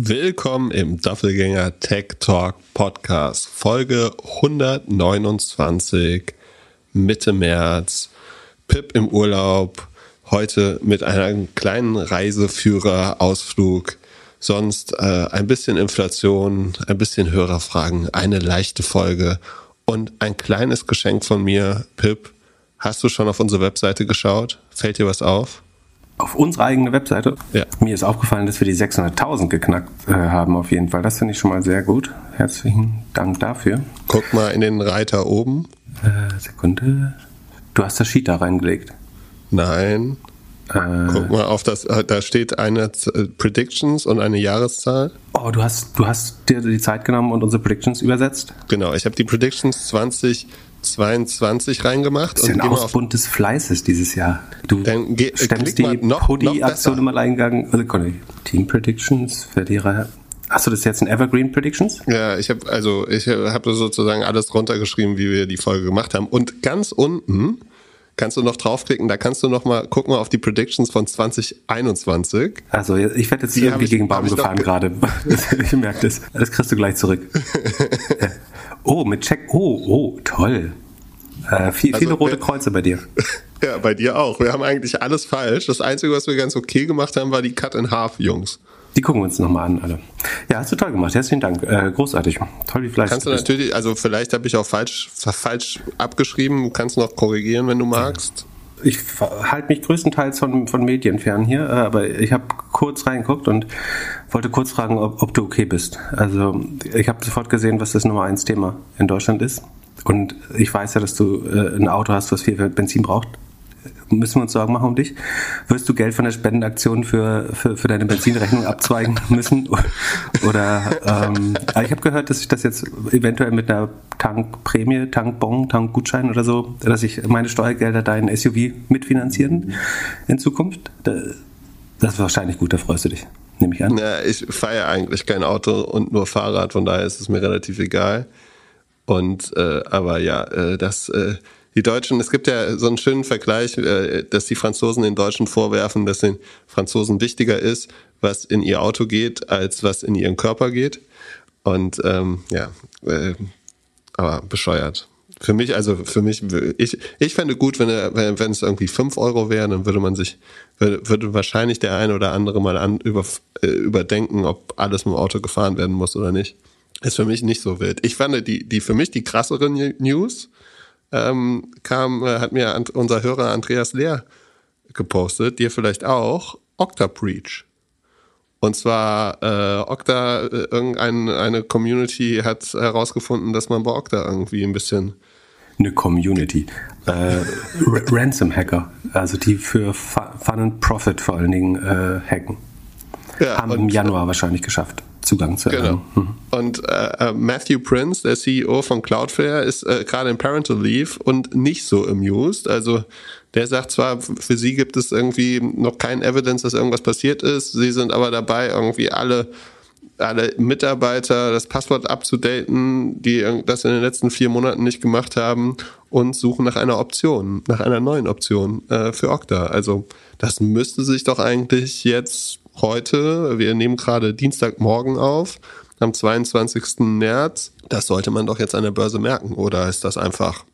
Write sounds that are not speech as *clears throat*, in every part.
Willkommen im Doppelgänger Tech Talk Podcast, Folge 129, Mitte März. Pip im Urlaub, heute mit einem kleinen Reiseführer-Ausflug. Sonst äh, ein bisschen Inflation, ein bisschen Hörerfragen, eine leichte Folge und ein kleines Geschenk von mir. Pip, hast du schon auf unsere Webseite geschaut? Fällt dir was auf? Auf unsere eigene Webseite. Ja. Mir ist aufgefallen, dass wir die 600.000 geknackt äh, haben auf jeden Fall. Das finde ich schon mal sehr gut. Herzlichen Dank dafür. Guck mal in den Reiter oben. Äh, Sekunde. Du hast das Sheet da reingelegt. Nein. Äh, Guck mal auf das, äh, da steht eine äh, Predictions und eine Jahreszahl. Oh, du hast, du hast dir die Zeit genommen und unsere Predictions übersetzt? Genau, ich habe die Predictions 20 22 reingemacht. Das ist ja ein Ausbund des Fleißes dieses Jahr. Du stemmst die Pudi-Aktion im Alleingang. Also, Team Predictions, Verlierer. Hast du das jetzt in Evergreen Predictions? Ja, ich habe also ich habe sozusagen alles runtergeschrieben, wie wir die Folge gemacht haben. Und ganz unten kannst du noch draufklicken, da kannst du noch mal gucken auf die Predictions von 2021. Also ich werde jetzt die irgendwie ich, gegen Baum gefahren gerade. *laughs* ich merke das. Das kriegst du gleich zurück. *laughs* Oh, mit Check. Oh, oh, toll. Äh, viel, also, viele rote Kreuze bei dir. *laughs* Ja, bei dir auch. Wir haben eigentlich alles falsch. Das Einzige, was wir ganz okay gemacht haben, war die Cut in Half, Jungs. Die gucken wir uns nochmal an, alle. Ja, hast du toll gemacht. Herzlichen Dank. Äh, großartig. Toll, wie fleißig Kannst du natürlich, also vielleicht habe ich auch falsch, falsch abgeschrieben. Du kannst noch korrigieren, wenn du magst. Ich halte mich größtenteils von, von Medien fern hier, äh, aber ich habe kurz reingeguckt und wollte kurz fragen, ob, ob du okay bist. Also ich habe sofort gesehen, was das Nummer eins Thema in Deutschland ist. Und ich weiß ja, dass du äh, ein Auto hast, was viel Benzin braucht. Müssen wir uns Sorgen machen um dich? Wirst du Geld von der Spendenaktion für, für, für deine Benzinrechnung abzweigen *laughs* müssen? Oder ähm, ich habe gehört, dass ich das jetzt eventuell mit einer Tankprämie, Tankbon, Tankgutschein oder so, dass ich meine Steuergelder deinen SUV mitfinanzieren in Zukunft. Das ist wahrscheinlich gut, da freust du dich nehme ich an. Ja, ich fahre eigentlich kein Auto und nur Fahrrad, von daher ist es mir relativ egal. Und äh, aber ja, äh, das äh, die Deutschen, es gibt ja so einen schönen Vergleich, äh, dass die Franzosen den Deutschen vorwerfen, dass den Franzosen wichtiger ist, was in ihr Auto geht, als was in ihren Körper geht. Und ähm, ja, äh, aber bescheuert für mich, also für mich, ich, ich fände gut, wenn, wenn, wenn es irgendwie fünf Euro wäre, dann würde man sich, würde, würde wahrscheinlich der eine oder andere mal an, über, äh, überdenken, ob alles mit dem Auto gefahren werden muss oder nicht. Ist für mich nicht so wild. Ich fand die, die für mich die krassere News ähm, kam, äh, hat mir unser Hörer Andreas Lehr gepostet, dir vielleicht auch, Octa Breach. Und zwar äh, Okta, äh, irgendeine Community hat herausgefunden, dass man bei Okta irgendwie ein bisschen eine Community. Äh, Ransom Hacker, also die für Fun and Profit vor allen Dingen äh, hacken. Ja, Haben im Januar wahrscheinlich geschafft, Zugang zu Genau. Mhm. Und äh, äh, Matthew Prince, der CEO von Cloudflare, ist äh, gerade in Parental Leave und nicht so amused. Also der sagt zwar, für sie gibt es irgendwie noch kein Evidence, dass irgendwas passiert ist. Sie sind aber dabei, irgendwie alle, alle Mitarbeiter das Passwort abzudaten, die das in den letzten vier Monaten nicht gemacht haben und suchen nach einer Option, nach einer neuen Option äh, für Okta. Also das müsste sich doch eigentlich jetzt heute, wir nehmen gerade Dienstagmorgen auf, am 22. März, das sollte man doch jetzt an der Börse merken. Oder ist das einfach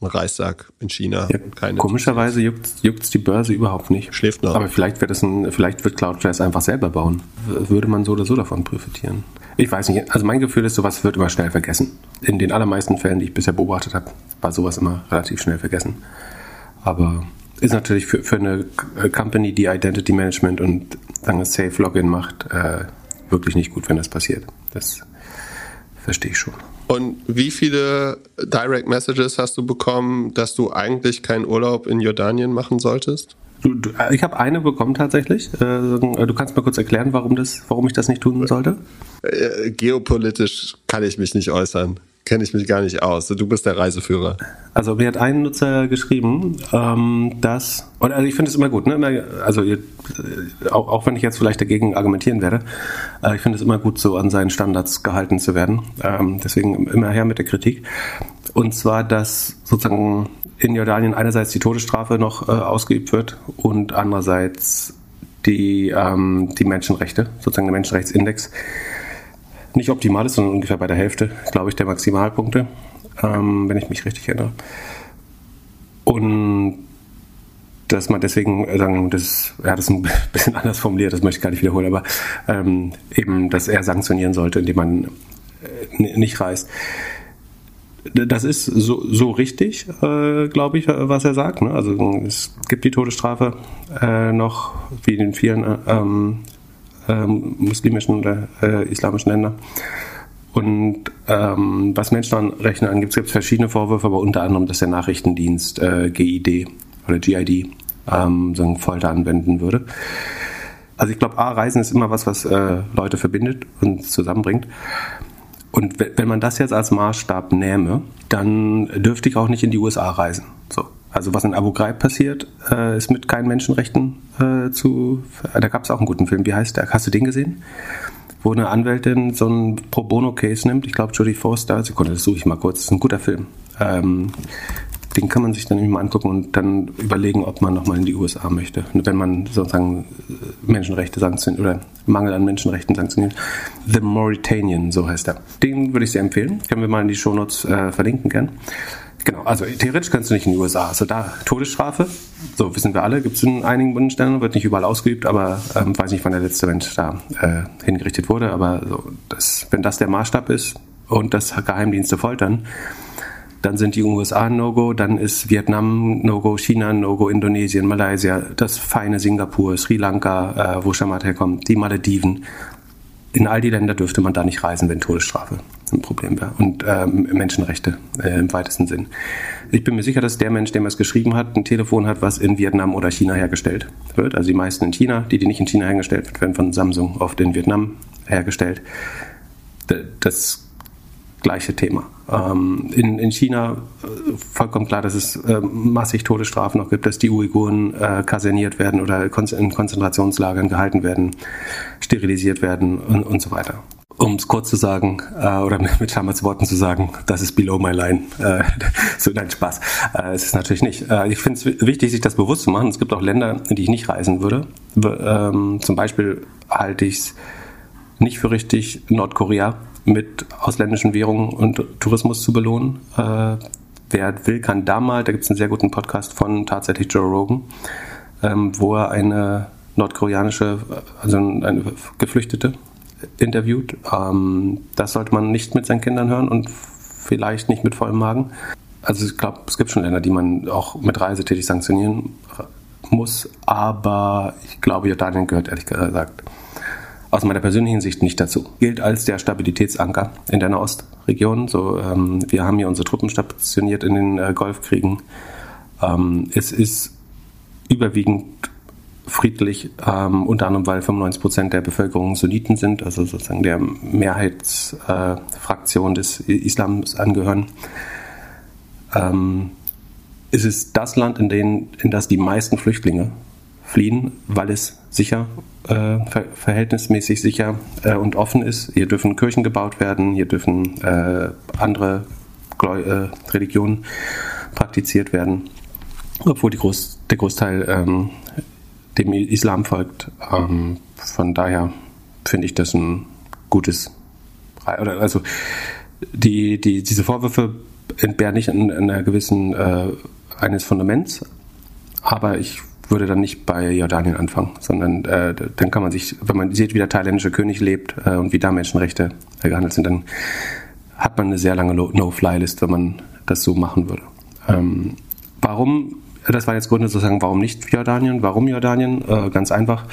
ein Reissack in China. Ja, keine komischerweise juckt es die Börse überhaupt nicht. Schläft noch. Aber vielleicht wird es ein, vielleicht wird Cloudflare es einfach selber bauen. Würde man so oder so davon profitieren. Ich weiß nicht. Also mein Gefühl ist, sowas wird immer schnell vergessen. In den allermeisten Fällen, die ich bisher beobachtet habe, war sowas immer relativ schnell vergessen. Aber ist natürlich für, für eine Company, die Identity Management und lange Safe Login macht, äh, wirklich nicht gut, wenn das passiert. Das verstehe ich schon. Und wie viele Direct Messages hast du bekommen, dass du eigentlich keinen Urlaub in Jordanien machen solltest? Du, du, äh, ich habe eine bekommen tatsächlich. Äh, du kannst mir kurz erklären, warum, das, warum ich das nicht tun sollte? Äh, geopolitisch kann ich mich nicht äußern kenne ich mich gar nicht aus. Du bist der Reiseführer. Also mir hat ein Nutzer geschrieben, ähm, dass, und also ich finde es immer gut, ne? also ihr, auch, auch, wenn ich jetzt vielleicht dagegen argumentieren werde, äh, ich finde es immer gut, so an seinen Standards gehalten zu werden. Ähm, deswegen immer her mit der Kritik. Und zwar, dass sozusagen in Jordanien einerseits die Todesstrafe noch äh, ausgeübt wird und andererseits die, ähm, die Menschenrechte, sozusagen der Menschenrechtsindex, nicht optimal ist, sondern ungefähr bei der Hälfte, glaube ich, der Maximalpunkte, ähm, wenn ich mich richtig erinnere. Und dass man deswegen äh, sagen, das, ja, das ist ein *laughs* bisschen anders formuliert, das möchte ich gar nicht wiederholen, aber ähm, eben, dass er sanktionieren sollte, indem man äh, nicht reist. Das ist so, so richtig, äh, glaube ich, was er sagt. Ne? Also es gibt die Todesstrafe äh, noch, wie in vielen äh, muslimischen oder äh, islamischen Ländern. Und ähm, was Menschenrechte angeht, gibt es verschiedene Vorwürfe, aber unter anderem, dass der Nachrichtendienst äh, GID oder GID ähm, so Folter anwenden würde. Also ich glaube, A, Reisen ist immer was, was äh, Leute verbindet und zusammenbringt. Und wenn man das jetzt als Maßstab nähme, dann dürfte ich auch nicht in die USA reisen. So. Also was in Abu Ghraib passiert, äh, ist mit keinen Menschenrechten äh, zu. Da gab es auch einen guten Film. Wie heißt der? Hast du den gesehen? Wo eine Anwältin so einen Pro Bono Case nimmt. Ich glaube Jodie Foster. Sekunde, das suche ich mal kurz. Das ist ein guter Film. Ähm, den kann man sich dann mal angucken und dann überlegen, ob man nochmal in die USA möchte. Wenn man sozusagen Menschenrechte sanktioniert oder Mangel an Menschenrechten sanktioniert. The Mauritanian, so heißt er. Den würde ich sehr empfehlen. Können wir mal in die Shownotes äh, verlinken gern. Genau, also theoretisch kannst du nicht in die USA. Also da Todesstrafe, so wissen wir alle, gibt es in einigen Bundesländern, wird nicht überall ausgeübt, aber ähm, weiß nicht, wann der letzte Mensch da äh, hingerichtet wurde. Aber so, das, wenn das der Maßstab ist und das Geheimdienste foltern, dann sind die USA No-Go, dann ist Vietnam No-Go, China No-Go, Indonesien, Malaysia, das feine Singapur, Sri Lanka, äh, wo Shamat herkommt, die Malediven. In all die Länder dürfte man da nicht reisen, wenn Todesstrafe ein Problem wäre. Und ähm, Menschenrechte äh, im weitesten Sinn. Ich bin mir sicher, dass der Mensch, der es geschrieben hat, ein Telefon hat, was in Vietnam oder China hergestellt wird. Also die meisten in China, die, die nicht in China hergestellt werden, werden von Samsung oft in Vietnam hergestellt. Das gleiche Thema. Ähm, in, in China äh, vollkommen klar, dass es äh, massig Todesstrafen noch gibt, dass die Uiguren äh, kaserniert werden oder in Konzentrationslagern gehalten werden, sterilisiert werden und, und so weiter. Um es kurz zu sagen, äh, oder *laughs* mit Schamats Worten zu sagen, das ist below my line. Äh, *laughs* so, nein, Spaß. Äh, es ist natürlich nicht. Äh, ich finde es wichtig, sich das bewusst zu machen. Es gibt auch Länder, in die ich nicht reisen würde. Ähm, zum Beispiel halte ich es nicht für richtig, Nordkorea mit ausländischen Währungen und Tourismus zu belohnen. Äh, wer will, kann da mal, da gibt es einen sehr guten Podcast von tatsächlich Joe Rogan, ähm, wo er eine nordkoreanische, also eine Geflüchtete interviewt. Ähm, das sollte man nicht mit seinen Kindern hören und vielleicht nicht mit vollem Magen. Also ich glaube, es gibt schon Länder, die man auch mit Reisetätig sanktionieren muss, aber ich glaube, Jordanien gehört ehrlich gesagt aus meiner persönlichen Sicht nicht dazu. Gilt als der Stabilitätsanker in der Nahostregion. So, ähm, wir haben hier unsere Truppen stationiert in den äh, Golfkriegen. Ähm, es ist überwiegend friedlich, ähm, unter anderem weil 95 Prozent der Bevölkerung Sunniten sind, also sozusagen der Mehrheitsfraktion äh, des Islams angehören. Ähm, es ist das Land, in, den, in das die meisten Flüchtlinge fliehen, weil es sicher, äh, ver verhältnismäßig sicher äh, und offen ist. Hier dürfen Kirchen gebaut werden, hier dürfen äh, andere Gläu äh, Religionen praktiziert werden, obwohl Groß der Großteil ähm, dem Islam folgt. Ähm, von daher finde ich das ein gutes, oder also die, die, diese Vorwürfe entbehren nicht an einer gewissen äh, eines Fundaments, aber ich würde dann nicht bei Jordanien anfangen, sondern äh, dann kann man sich, wenn man sieht, wie der thailändische König lebt äh, und wie da Menschenrechte gehandelt sind, dann hat man eine sehr lange No-Fly-List, wenn man das so machen würde. Ähm, warum, das war jetzt Gründe zu sagen, warum nicht Jordanien? Warum Jordanien? Äh, ganz einfach.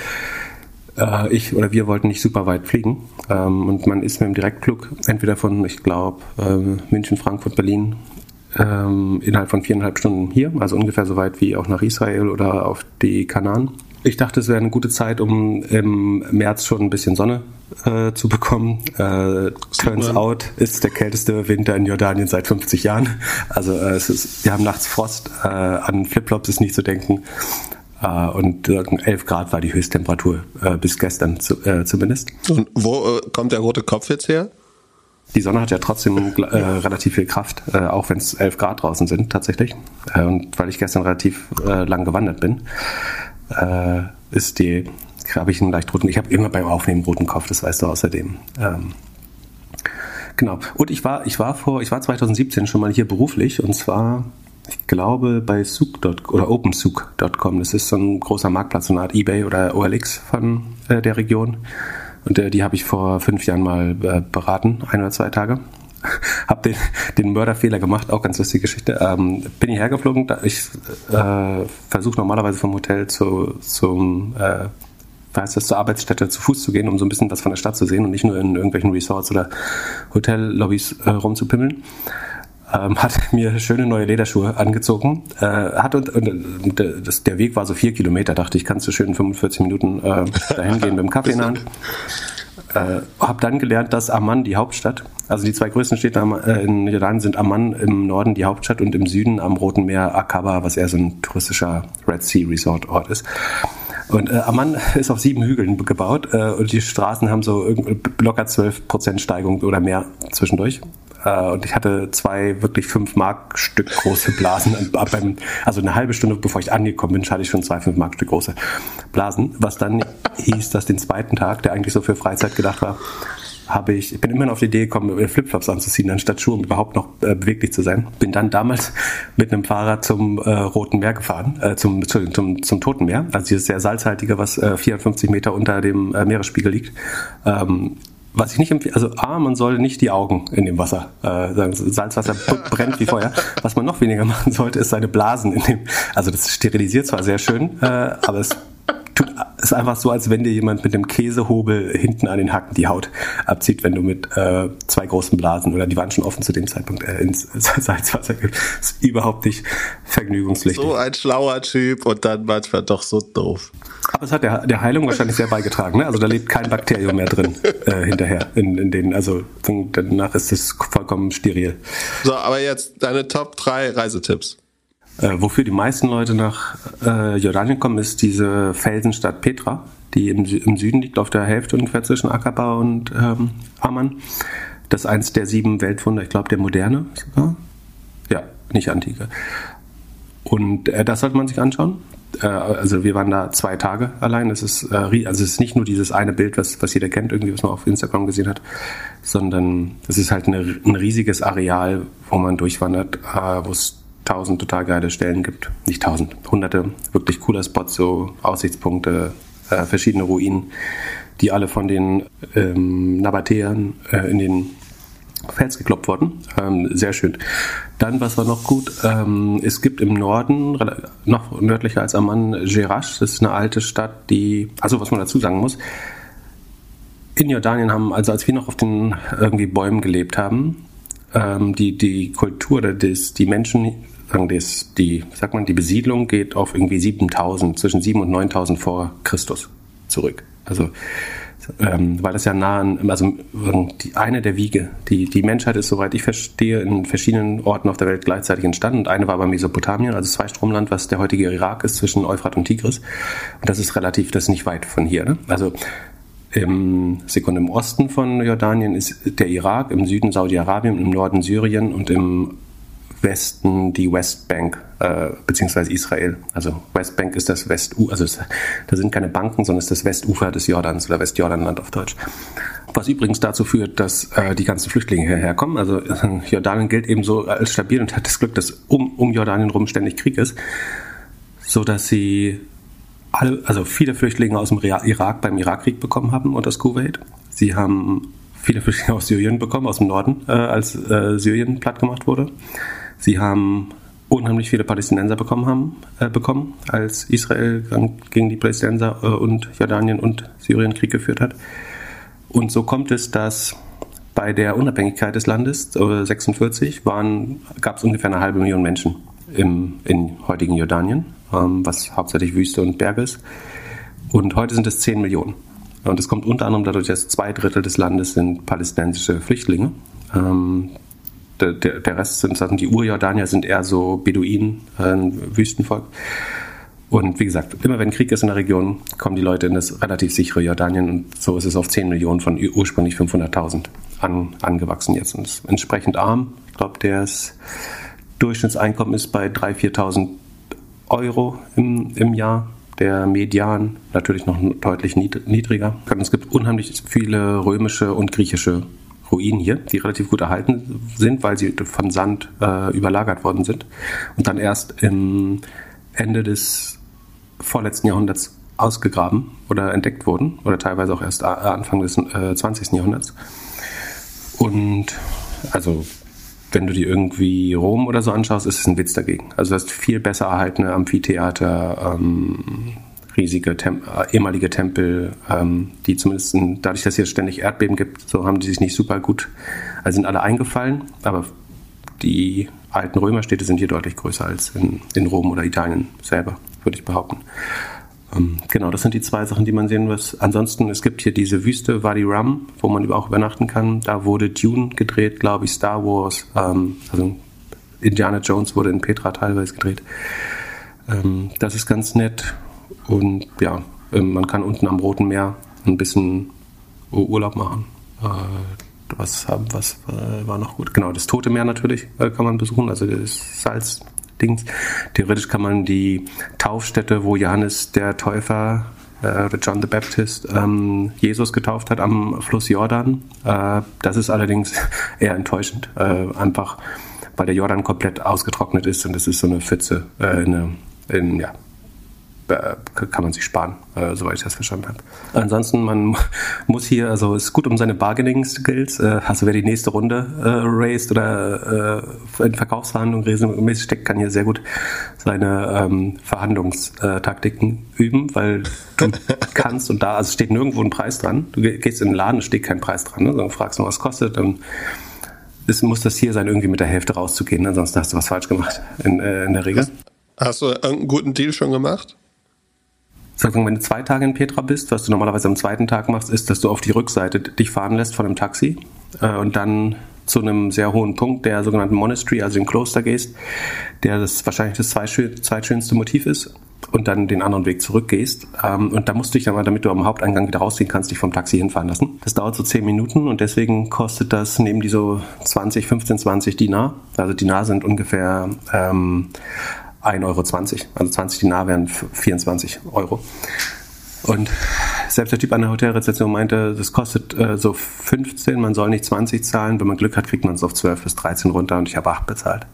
Äh, ich oder wir wollten nicht super weit fliegen ähm, und man ist mit dem Direktflug entweder von, ich glaube, äh, München, Frankfurt, Berlin ähm, innerhalb von viereinhalb Stunden hier, also ungefähr so weit wie auch nach Israel oder auf die Kanaren. Ich dachte, es wäre eine gute Zeit, um im März schon ein bisschen Sonne äh, zu bekommen. Äh, turns out ist der kälteste Winter in Jordanien seit 50 Jahren. Also äh, es ist, wir haben nachts Frost, äh, an Flipflops ist nicht zu denken. Uh, und 11 Grad war die Höchsttemperatur uh, bis gestern zu, uh, zumindest. Und wo kommt der rote Kopf jetzt her? Die Sonne hat ja trotzdem äh, relativ viel Kraft, äh, auch wenn es 11 Grad draußen sind tatsächlich. Äh, und weil ich gestern relativ äh, lang gewandert bin, äh, ist die habe ich einen leicht roten. Ich habe immer beim Aufnehmen roten Kopf, das weißt du außerdem. Ähm, genau. Und ich war, ich war vor, ich war 2017 schon mal hier beruflich und zwar, ich glaube, bei Souk oder OpenSouk.com. Das ist so ein großer Marktplatz, so eine Art eBay oder OLX von äh, der Region. Und äh, die habe ich vor fünf Jahren mal äh, beraten, ein oder zwei Tage. *laughs* hab den, den Mörderfehler gemacht, auch ganz lustige Geschichte. Ähm, bin ich hergeflogen, da ich äh, versuche normalerweise vom Hotel zu, zum äh, heißt das, zur Arbeitsstätte zu Fuß zu gehen, um so ein bisschen was von der Stadt zu sehen und nicht nur in irgendwelchen Resorts oder Hotellobbys äh, rumzupimmeln. Ähm, hat *laughs* mir schöne neue Lederschuhe angezogen. Äh, hat und, und, und das, der Weg war so vier Kilometer, dachte ich, kannst du schön 45 Minuten äh, dahin gehen mit dem Kaffee in der Hand. Äh, habe dann gelernt, dass Amman die Hauptstadt, also die zwei größten Städte äh, in Jordanien sind Amman im Norden die Hauptstadt und im Süden am Roten Meer Aqaba, was eher so ein touristischer Red Sea Resort Ort ist. Und äh, Amman *laughs* ist auf sieben Hügeln gebaut äh, und die Straßen haben so locker 12 Prozent Steigung oder mehr zwischendurch. Äh, und ich hatte zwei wirklich fünf Mark Stück große Blasen. also eine halbe Stunde bevor ich angekommen bin, hatte ich schon zwei fünf Mark Stück große Blasen. Was dann hieß, dass den zweiten Tag, der eigentlich so für Freizeit gedacht war, habe ich, ich bin immer auf die Idee gekommen, Flipflops anzuziehen, anstatt Schuhe, um überhaupt noch äh, beweglich zu sein. Bin dann damals *laughs* mit einem Fahrrad zum äh, Roten Meer gefahren, äh, zum, Entschuldigung, zum, zum Toten Meer, also dieses sehr salzhaltige, was äh, 54 Meter unter dem äh, Meeresspiegel liegt. Ähm, was ich nicht empfehle, also A, man soll nicht die Augen in dem Wasser, äh, Salzwasser brennt wie Feuer. Was man noch weniger *laughs* machen sollte, ist seine Blasen in dem, also das sterilisiert zwar sehr schön, äh, aber es tut, ist einfach so, als wenn dir jemand mit dem Käsehobel hinten an den Hacken die Haut abzieht, wenn du mit äh, zwei großen Blasen, oder die waren schon offen zu dem Zeitpunkt, äh, ins *laughs* Salzwasser gehst. Ist überhaupt nicht vergnügungspflichtig. So ein schlauer Typ und dann manchmal doch so doof. Aber es hat der, der Heilung wahrscheinlich sehr beigetragen. Ne? Also da lebt kein Bakterium mehr drin *laughs* äh, hinterher. In, in denen, also danach ist es vollkommen steril. So, aber jetzt deine Top 3 Reisetipps. Äh, wofür die meisten Leute nach äh, Jordanien kommen, ist diese Felsenstadt Petra, die im, im, Süden liegt, auf der Hälfte ungefähr zwischen Aqaba und ähm, Amman. Das ist eins der sieben Weltwunder, ich glaube der moderne sogar. Ja, nicht antike. Und äh, das sollte man sich anschauen. Äh, also wir waren da zwei Tage allein. Es ist, äh, also es ist nicht nur dieses eine Bild, was, was jeder kennt, irgendwie, was man auf Instagram gesehen hat, sondern es ist halt eine, ein riesiges Areal, wo man durchwandert, äh, wo es tausend total geile Stellen gibt. Nicht tausend, hunderte wirklich cooler Spots, so Aussichtspunkte, äh, verschiedene Ruinen, die alle von den ähm, Nabatäern äh, in den Fels gekloppt wurden. Ähm, sehr schön. Dann, was war noch gut, ähm, es gibt im Norden, noch nördlicher als Amman, Gerash. Das ist eine alte Stadt, die, also was man dazu sagen muss, in Jordanien haben, also als wir noch auf den irgendwie Bäumen gelebt haben, ähm, die, die Kultur, des, die Menschen sagen, das, die, sagt man, die Besiedlung geht auf irgendwie 7000, zwischen 7 und 9000 vor Christus zurück. Also, ähm, weil das ja nah an, also die, eine der Wiege, die, die Menschheit ist, soweit ich verstehe, in verschiedenen Orten auf der Welt gleichzeitig entstanden. Und eine war bei Mesopotamien, also Zweistromland, was der heutige Irak ist, zwischen Euphrat und Tigris. Und das ist relativ, das ist nicht weit von hier. Ne? Also im, Sekunde, im Osten von Jordanien ist der Irak, im Süden Saudi-Arabien, im Norden Syrien und im Westen die Westbank äh, beziehungsweise Israel. Also Westbank ist das Westu, also es, da sind keine Banken, sondern es ist das Westufer des Jordans oder Westjordanland auf Deutsch. Was übrigens dazu führt, dass äh, die ganzen Flüchtlinge hierher kommen. Also äh, Jordanien gilt eben so als stabil und hat das Glück, dass um, um Jordanien rum ständig Krieg ist, so dass sie alle, also viele Flüchtlinge aus dem Irak beim Irakkrieg bekommen haben und das Kuwait. Sie haben viele Flüchtlinge aus Syrien bekommen, aus dem Norden, äh, als äh, Syrien platt gemacht wurde. Sie haben unheimlich viele Palästinenser bekommen haben, äh, bekommen, als Israel gegen die Palästinenser äh, und Jordanien und Syrien Krieg geführt hat. Und so kommt es, dass bei der Unabhängigkeit des Landes, äh, 46, gab es ungefähr eine halbe Million Menschen im in heutigen Jordanien, ähm, was hauptsächlich Wüste und Berge ist. Und heute sind es 10 Millionen. Und es kommt unter anderem dadurch, dass zwei Drittel des Landes sind palästinensische Flüchtlinge. Ähm, der, der, Rest sind Sachen, die Urjordanier sind eher so Beduinen, ein Wüstenvolk. Und wie gesagt, immer wenn Krieg ist in der Region, kommen die Leute in das relativ sichere Jordanien und so ist es auf 10 Millionen von ursprünglich 500.000 an, angewachsen jetzt und ist entsprechend arm. Ich glaube, das Durchschnittseinkommen ist bei 3.000, 4.000 Euro im, im Jahr. der Median natürlich noch deutlich niedriger. Es gibt unheimlich viele römische und griechische Ruinen hier, die relativ gut erhalten sind, weil sie von Sand äh, überlagert worden sind und dann erst im Ende des vorletzten Jahrhunderts ausgegraben oder entdeckt wurden oder teilweise auch erst Anfang des äh, 20. Jahrhunderts. Und also wenn du dir irgendwie Rom oder so anschaust, ist es ein Witz dagegen. Also du hast viel besser erhaltene Amphitheater, ähm, riesige Tem äh, ehemalige Tempel, ähm, die zumindest in, dadurch, dass es hier ständig Erdbeben gibt, so haben die sich nicht super gut, also sind alle eingefallen, aber die alten Römerstädte sind hier deutlich größer als in, in Rom oder Italien selber, würde ich behaupten. Ähm, genau, das sind die zwei Sachen, die man sehen muss. Ansonsten, es gibt hier diese Wüste Wadi Rum, wo man auch übernachten kann. Da wurde Dune gedreht, glaube ich, Star Wars, ähm, also Indiana Jones wurde in Petra teilweise gedreht. Ähm, das ist ganz nett. Und ja, ähm, man kann unten am Roten Meer ein bisschen Urlaub machen. Äh, was, was äh, war noch gut? Genau, das Tote Meer natürlich äh, kann man besuchen, also das Salzdings. Theoretisch kann man die Taufstätte, wo Johannes der Täufer oder John the Baptist ähm, Jesus getauft hat am Fluss Jordan. Das ist allerdings *laughs* eher enttäuschend, einfach weil der Jordan komplett ausgetrocknet ist und es ist so eine Pfütze, äh, eine, in, ja, kann man sich sparen, äh, soweit ich das verstanden habe. Ansonsten, man muss hier, also es ist gut um seine Bargaining-Skills, äh, also wer die nächste Runde äh, raced oder äh, in Verkaufsverhandlungen regelmäßig steckt, kann hier sehr gut seine ähm, Verhandlungstaktiken üben, weil du *laughs* kannst und da, also steht nirgendwo ein Preis dran. Du gehst in den Laden, steht kein Preis dran, ne? sondern fragst nur, was kostet, dann ist, muss das hier sein, irgendwie mit der Hälfte rauszugehen, ansonsten hast du was falsch gemacht in, äh, in der Regel. Hast du irgendeinen guten Deal schon gemacht? Sagen, wenn du zwei Tage in Petra bist, was du normalerweise am zweiten Tag machst, ist, dass du auf die Rückseite dich fahren lässt von einem Taxi äh, und dann zu einem sehr hohen Punkt, der sogenannten Monastery, also dem Kloster gehst, der das wahrscheinlich das zweitschönste Motiv ist und dann den anderen Weg zurückgehst. Ähm, und da musst du dich dann, damit du am Haupteingang wieder rausgehen kannst, dich vom Taxi hinfahren lassen. Das dauert so 10 Minuten und deswegen kostet das, neben die so 20, 15, 20 Dinar. Also Dinar sind ungefähr ähm, 1,20 Euro. Also 20 Dinar wären 24 Euro. Und selbst der Typ an der Hotelrezeption meinte, das kostet äh, so 15, man soll nicht 20 zahlen. Wenn man Glück hat, kriegt man es auf 12 bis 13 runter und ich habe 8 bezahlt.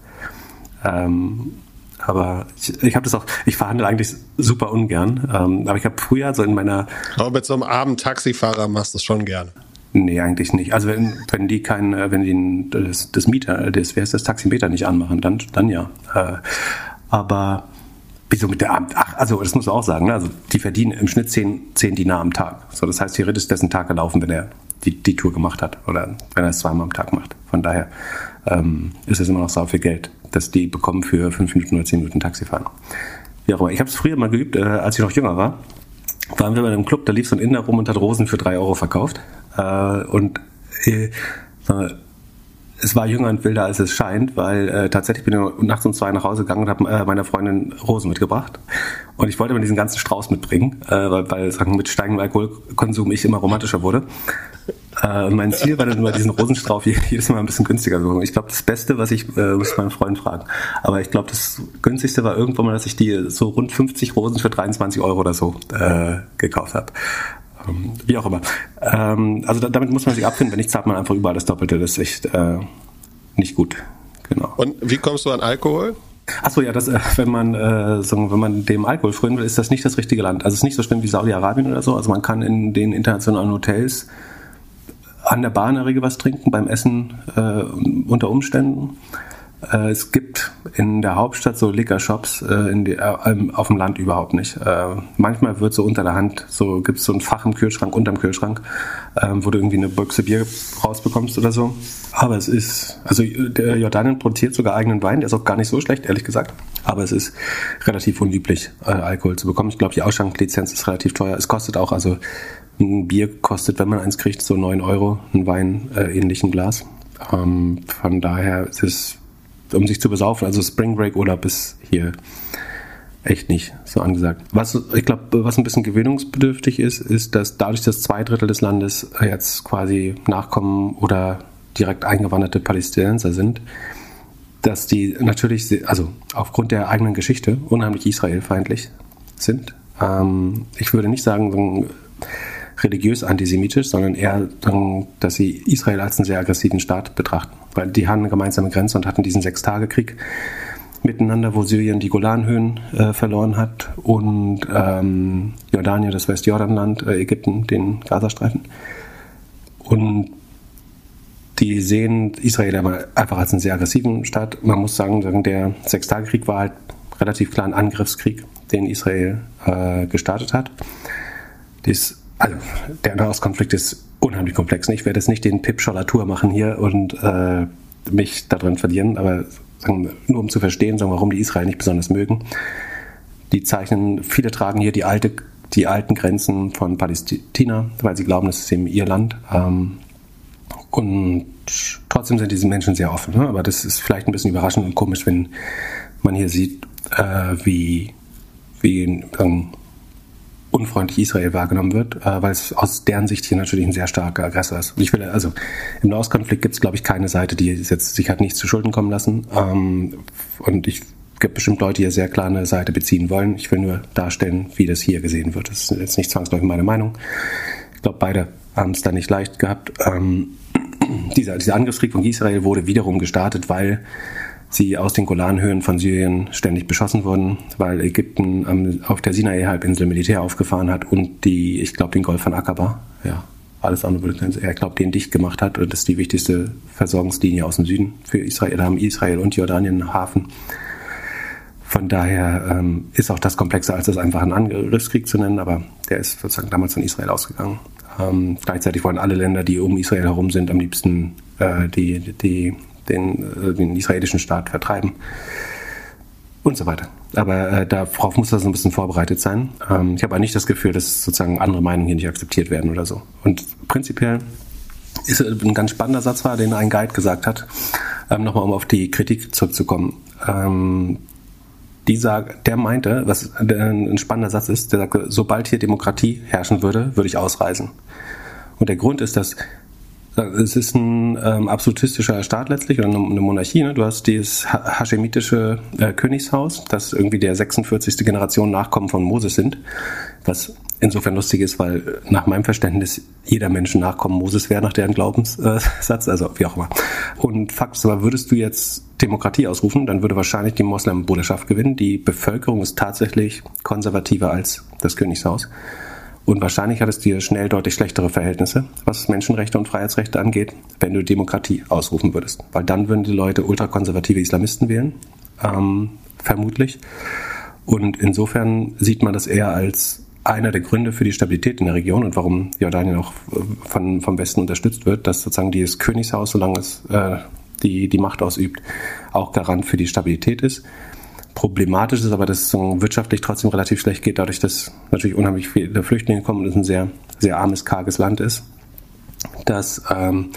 Ähm, aber ich, ich habe das auch, ich verhandle eigentlich super ungern. Ähm, aber ich habe früher so in meiner. Aber mit so einem armen Taxifahrer machst du es schon gerne. Nee, eigentlich nicht. Also wenn, wenn die kein, äh, wenn die das, das Mieter, das, wer ist das Taximeter nicht anmachen, dann, dann ja. Äh, aber wieso mit der Abend? Ach, also das muss man auch sagen, ne? also die verdienen im Schnitt 10, 10 Dinar am Tag. So, das heißt, theoretisch ist dessen Tag gelaufen, wenn er die, die Tour gemacht hat oder wenn er es zweimal am Tag macht. Von daher ähm, ist es immer noch sau viel Geld, das die bekommen für 5 Minuten oder 10 Minuten Taxifahren. Auch immer. Ich habe es früher mal geübt, äh, als ich noch jünger war. Waren wir bei einem Club, da lief so ein Inder rum und hat Rosen für 3 Euro verkauft. Äh, und äh, es war jünger und wilder, als es scheint, weil äh, tatsächlich bin ich nachts um zwei nach Hause gegangen und habe äh, meiner Freundin Rosen mitgebracht. Und ich wollte mir diesen ganzen Strauß mitbringen, äh, weil, weil sagen, mit steigendem Alkoholkonsum ich immer romantischer wurde. Äh, mein Ziel war dann immer, diesen Rosenstrauß jedes Mal ein bisschen günstiger zu. Ich glaube, das Beste, was ich, äh, muss meinen Freund fragen. Aber ich glaube, das günstigste war irgendwann mal, dass ich die so rund 50 Rosen für 23 Euro oder so äh, gekauft habe. Wie auch immer. Ähm, also da, damit muss man sich abfinden, wenn nicht, zahlt man einfach überall das Doppelte. Das ist echt äh, nicht gut. Genau. Und wie kommst du an Alkohol? Achso, ja, das, äh, wenn man äh, sagen, wenn man dem Alkohol frönen will, ist das nicht das richtige Land. Also es ist nicht so schlimm wie Saudi-Arabien oder so. Also man kann in den internationalen Hotels an der Bar in der Regel was trinken, beim Essen äh, unter Umständen. Äh, es gibt in der Hauptstadt so Liquor-Shops, äh, äh, auf dem Land überhaupt nicht. Äh, manchmal wird so unter der Hand, so gibt es so ein Fach im Kühlschrank, unterm Kühlschrank, äh, wo du irgendwie eine Büchse Bier rausbekommst oder so. Aber es ist, also der Jordanien produziert sogar eigenen Wein, der ist auch gar nicht so schlecht, ehrlich gesagt. Aber es ist relativ unüblich, äh, Alkohol zu bekommen. Ich glaube, die Ausschanklizenz ist relativ teuer. Es kostet auch, also ein Bier kostet, wenn man eins kriegt, so neun Euro, ein Wein äh, ähnlichen Glas. Ähm, von daher ist es um sich zu besaufen. Also Spring Break oder bis hier echt nicht so angesagt. Was ich glaube, was ein bisschen gewöhnungsbedürftig ist, ist, dass dadurch, dass zwei Drittel des Landes jetzt quasi Nachkommen oder direkt eingewanderte Palästinenser sind, dass die natürlich, also aufgrund der eigenen Geschichte unheimlich israelfeindlich sind. Ähm, ich würde nicht sagen, so religiös antisemitisch, sondern eher, dass sie Israel als einen sehr aggressiven Staat betrachten. Weil die haben eine gemeinsame Grenze und hatten diesen Sechstagekrieg miteinander, wo Syrien die Golanhöhen äh, verloren hat und ähm, Jordanien, das Westjordanland, äh, Ägypten, den Gazastreifen. Und die sehen Israel aber einfach als einen sehr aggressiven Staat. Man muss sagen, der Sechstagekrieg war halt relativ klar ein Angriffskrieg, den Israel äh, gestartet hat. Dies, also der Nahostkonflikt ist unheimlich komplex. Ich werde jetzt nicht den Pip Schollatur machen hier und äh, mich darin verlieren, aber sagen, nur um zu verstehen, sagen, warum die Israel nicht besonders mögen. Die zeichnen, viele tragen hier die, alte, die alten Grenzen von Palästina, weil sie glauben, das ist eben ihr Land. Ähm, und trotzdem sind diese Menschen sehr offen. Ne? Aber das ist vielleicht ein bisschen überraschend und komisch, wenn man hier sieht, äh, wie, wie ähm, unfreundlich Israel wahrgenommen wird, äh, weil es aus deren Sicht hier natürlich ein sehr starker Aggressor ist. ich will, also im Nahostkonflikt gibt es, glaube ich, keine Seite, die jetzt sich hat nichts zu Schulden kommen lassen. Ähm, und ich gibt bestimmt Leute, die hier sehr klar eine Seite beziehen wollen. Ich will nur darstellen, wie das hier gesehen wird. Das ist jetzt nicht zwangsläufig meine Meinung. Ich glaube, beide haben es da nicht leicht gehabt. Ähm, *clears throat* dieser, dieser Angriffskrieg von Israel wurde wiederum gestartet, weil sie aus den Golanhöhen von Syrien ständig beschossen wurden, weil Ägypten ähm, auf der Sinai-Halbinsel Militär aufgefahren hat und die, ich glaube, den Golf von Aqaba, ja, alles andere würde ich er glaubt, den dicht gemacht hat und das ist die wichtigste Versorgungslinie aus dem Süden für Israel. Da haben Israel und Jordanien einen Hafen. Von daher ähm, ist auch das komplexer, als es einfach einen Angriffskrieg zu nennen, aber der ist sozusagen damals von Israel ausgegangen. Ähm, gleichzeitig wollen alle Länder, die um Israel herum sind, am liebsten äh, die, die den, äh, den israelischen Staat vertreiben und so weiter. Aber äh, darauf muss das ein bisschen vorbereitet sein. Ähm, ich habe aber nicht das Gefühl, dass sozusagen andere Meinungen hier nicht akzeptiert werden oder so. Und prinzipiell ist ein ganz spannender Satz war, den ein Guide gesagt hat, ähm, nochmal um auf die Kritik zurückzukommen. Ähm, dieser, der meinte, was ein spannender Satz ist, der sagte, sobald hier Demokratie herrschen würde, würde ich ausreisen. Und der Grund ist, dass es ist ein ähm, absolutistischer Staat letztlich oder eine, Monarchie. Ne? Du hast dieses haschemitische äh, Königshaus, das irgendwie der 46. Generation Nachkommen von Moses sind, was insofern lustig ist, weil nach meinem Verständnis jeder Mensch Nachkommen Moses wäre nach deren Glaubenssatz, also wie auch immer. Und Fakt ist aber, würdest du jetzt Demokratie ausrufen, dann würde wahrscheinlich die Moslembruderschaft gewinnen. Die Bevölkerung ist tatsächlich konservativer als das Königshaus. Und wahrscheinlich hat es dir schnell deutlich schlechtere Verhältnisse, was Menschenrechte und Freiheitsrechte angeht, wenn du Demokratie ausrufen würdest. Weil dann würden die Leute ultrakonservative Islamisten wählen, ähm, vermutlich. Und insofern sieht man das eher als einer der Gründe für die Stabilität in der Region und warum Jordanien auch äh, von, vom Westen unterstützt wird, dass sozusagen dieses Königshaus, solange es äh, die, die Macht ausübt, auch Garant für die Stabilität ist. Problematisch ist aber, dass es wirtschaftlich trotzdem relativ schlecht geht, dadurch, dass natürlich unheimlich viele Flüchtlinge kommen und es ein sehr, sehr armes, karges Land ist. Dass ähm,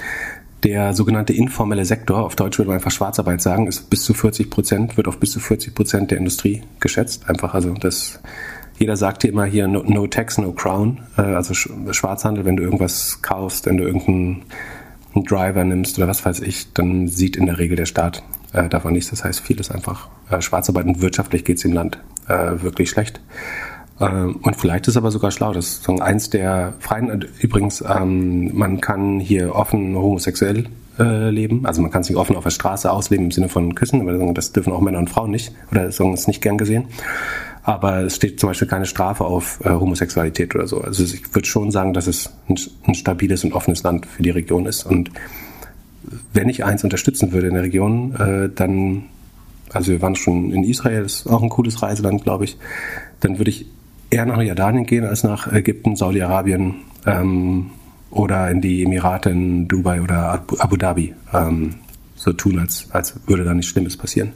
der sogenannte informelle Sektor, auf Deutsch würde man einfach Schwarzarbeit sagen, ist bis zu 40 Prozent, wird auf bis zu 40 Prozent der Industrie geschätzt. Einfach, also das, jeder sagt hier immer hier no, no tax, no crown, äh, also Schwarzhandel, wenn du irgendwas kaufst, wenn du irgendeinen Driver nimmst oder was weiß ich, dann sieht in der Regel der Staat äh, davon nichts. Das heißt, viel ist einfach äh, Schwarzarbeit und wirtschaftlich geht es im Land äh, wirklich schlecht. Ähm, und vielleicht ist aber sogar schlau. Das ist so eins der Freien. Äh, übrigens, ähm, man kann hier offen homosexuell äh, leben. Also man kann sich offen auf der Straße ausleben im Sinne von Küssen, aber das dürfen auch Männer und Frauen nicht. Oder ist nicht gern gesehen. Aber es steht zum Beispiel keine Strafe auf äh, Homosexualität oder so. Also ich würde schon sagen, dass es ein, ein stabiles und offenes Land für die Region ist. Und wenn ich eins unterstützen würde in der Region, äh, dann, also wir waren schon in Israel, das ist auch ein cooles Reiseland, glaube ich, dann würde ich eher nach Jordanien gehen als nach Ägypten, Saudi-Arabien ähm, oder in die Emirate in Dubai oder Abu Dhabi. Ähm, so tun, als, als würde da nichts Schlimmes passieren.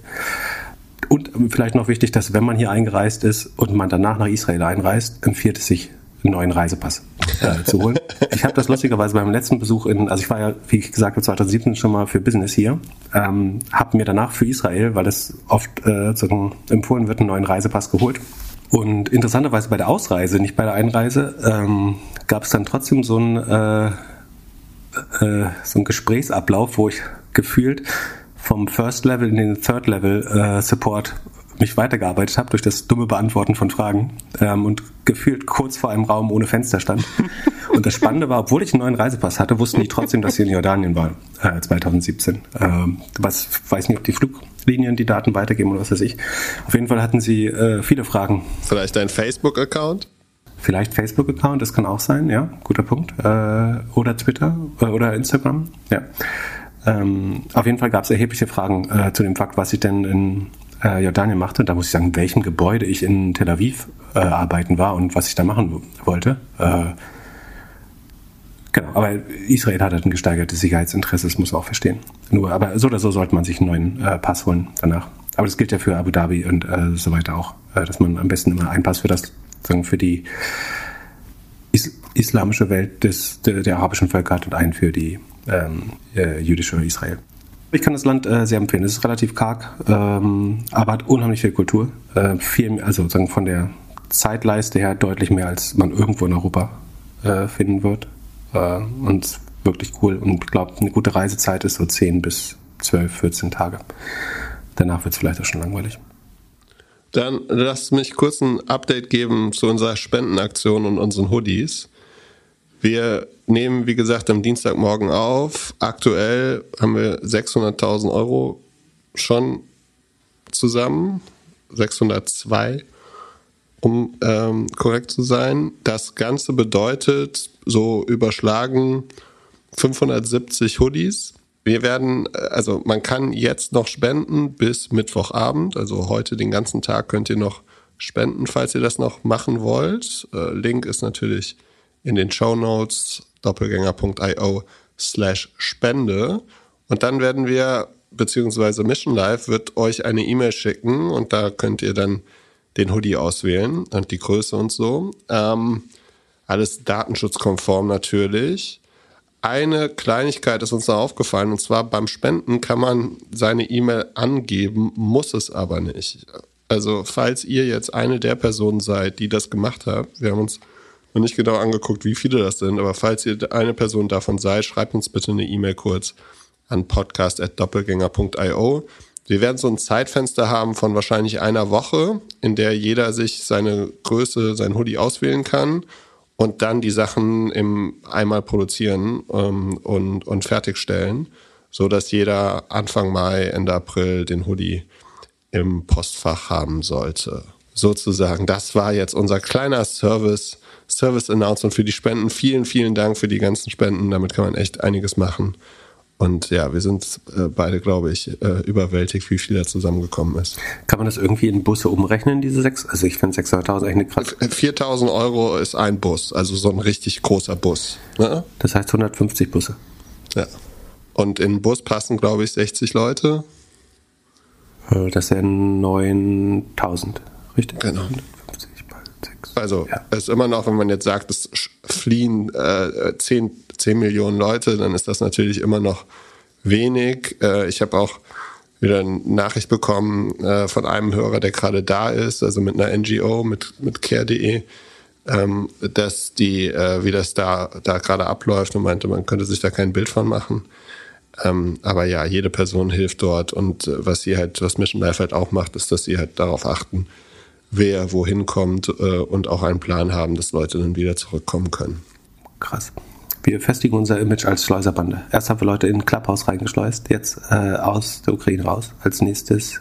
Und vielleicht noch wichtig, dass wenn man hier eingereist ist und man danach nach Israel einreist, empfiehlt es sich, einen neuen Reisepass äh, zu holen. Ich habe das lustigerweise beim letzten Besuch in, also ich war ja, wie ich gesagt habe, 2017 schon mal für Business hier, ähm, habe mir danach für Israel, weil das oft äh, empfohlen wird, einen neuen Reisepass geholt. Und interessanterweise bei der Ausreise, nicht bei der Einreise, ähm, gab es dann trotzdem so einen, äh, äh, so einen Gesprächsablauf, wo ich gefühlt vom First Level in den Third Level äh, Support mich weitergearbeitet habe durch das dumme Beantworten von Fragen ähm, und gefühlt kurz vor einem Raum ohne Fenster stand. *laughs* Und das Spannende war, obwohl ich einen neuen Reisepass hatte, wussten die trotzdem, dass sie in Jordanien waren, äh, 2017. Ähm, was weiß nicht, ob die Fluglinien die Daten weitergeben oder was weiß ich. Auf jeden Fall hatten sie äh, viele Fragen. Vielleicht dein Facebook-Account? Vielleicht Facebook-Account, das kann auch sein, ja, guter Punkt. Äh, oder Twitter äh, oder Instagram, ja. Ähm, auf jeden Fall gab es erhebliche Fragen äh, zu dem Fakt, was ich denn in äh, Jordanien machte. Da muss ich sagen, welchem Gebäude ich in Tel Aviv äh, arbeiten war und was ich da machen wollte. Äh, genau, aber Israel hat halt ein gesteigertes Sicherheitsinteresse, das muss man auch verstehen. Nur, aber so oder so sollte man sich einen neuen äh, Pass holen danach. Aber das gilt ja für Abu Dhabi und äh, so weiter auch, äh, dass man am besten immer einen Pass für das, sagen, für die is islamische Welt des, der, der arabischen Völker hat und einen für die ähm, äh, jüdische Israel. Ich kann das Land äh, sehr empfehlen. Es ist relativ karg, ähm, aber hat unheimlich viel Kultur. Äh, viel, also sozusagen von der Zeitleiste her deutlich mehr, als man irgendwo in Europa äh, finden wird. Äh, und wirklich cool. Und ich glaube, eine gute Reisezeit ist so 10 bis 12, 14 Tage. Danach wird es vielleicht auch schon langweilig. Dann lasst mich kurz ein Update geben zu unserer Spendenaktion und unseren Hoodies. Wir nehmen, wie gesagt, am Dienstagmorgen auf. Aktuell haben wir 600.000 Euro schon zusammen. 602, um ähm, korrekt zu sein. Das Ganze bedeutet so überschlagen 570 Hoodies. Wir werden, also man kann jetzt noch spenden bis Mittwochabend. Also heute den ganzen Tag könnt ihr noch spenden, falls ihr das noch machen wollt. Äh, Link ist natürlich in den Show Notes doppelgänger.io slash Spende. Und dann werden wir, beziehungsweise Mission Live wird euch eine E-Mail schicken und da könnt ihr dann den Hoodie auswählen und die Größe und so. Ähm, alles datenschutzkonform natürlich. Eine Kleinigkeit ist uns da aufgefallen und zwar beim Spenden kann man seine E-Mail angeben, muss es aber nicht. Also falls ihr jetzt eine der Personen seid, die das gemacht habt, wir haben uns noch nicht genau angeguckt, wie viele das sind, aber falls ihr eine Person davon seid, schreibt uns bitte eine E-Mail kurz an podcast.doppelgänger.io. Wir werden so ein Zeitfenster haben von wahrscheinlich einer Woche, in der jeder sich seine Größe, sein Hoodie auswählen kann und dann die Sachen im einmal produzieren ähm, und, und fertigstellen, so dass jeder Anfang Mai, Ende April den Hoodie im Postfach haben sollte. Sozusagen, das war jetzt unser kleiner Service Service-Announcement für die Spenden. Vielen, vielen Dank für die ganzen Spenden. Damit kann man echt einiges machen. Und ja, wir sind äh, beide, glaube ich, äh, überwältigt, wie viel da zusammengekommen ist. Kann man das irgendwie in Busse umrechnen, diese sechs? Also ich finde 600.000 eigentlich eine krass. 4.000 Euro ist ein Bus, also so ein richtig großer Bus. Ne? Das heißt 150 Busse. Ja. Und in den Bus passen, glaube ich, 60 Leute. Äh, das wären 9.000, richtig? Genau. Also ja. es ist immer noch, wenn man jetzt sagt, es fliehen äh, 10, 10 Millionen Leute, dann ist das natürlich immer noch wenig. Äh, ich habe auch wieder eine Nachricht bekommen äh, von einem Hörer, der gerade da ist, also mit einer NGO, mit, mit care.de, ähm, dass die, äh, wie das da, da gerade abläuft und meinte, man könnte sich da kein Bild von machen. Ähm, aber ja, jede Person hilft dort und äh, was sie halt, was Mission Life halt auch macht, ist, dass sie halt darauf achten, wer wohin kommt äh, und auch einen Plan haben, dass Leute dann wieder zurückkommen können. Krass. Wir festigen unser Image als Schleuserbande. Erst haben wir Leute in ein Clubhouse reingeschleust, jetzt äh, aus der Ukraine raus. Als nächstes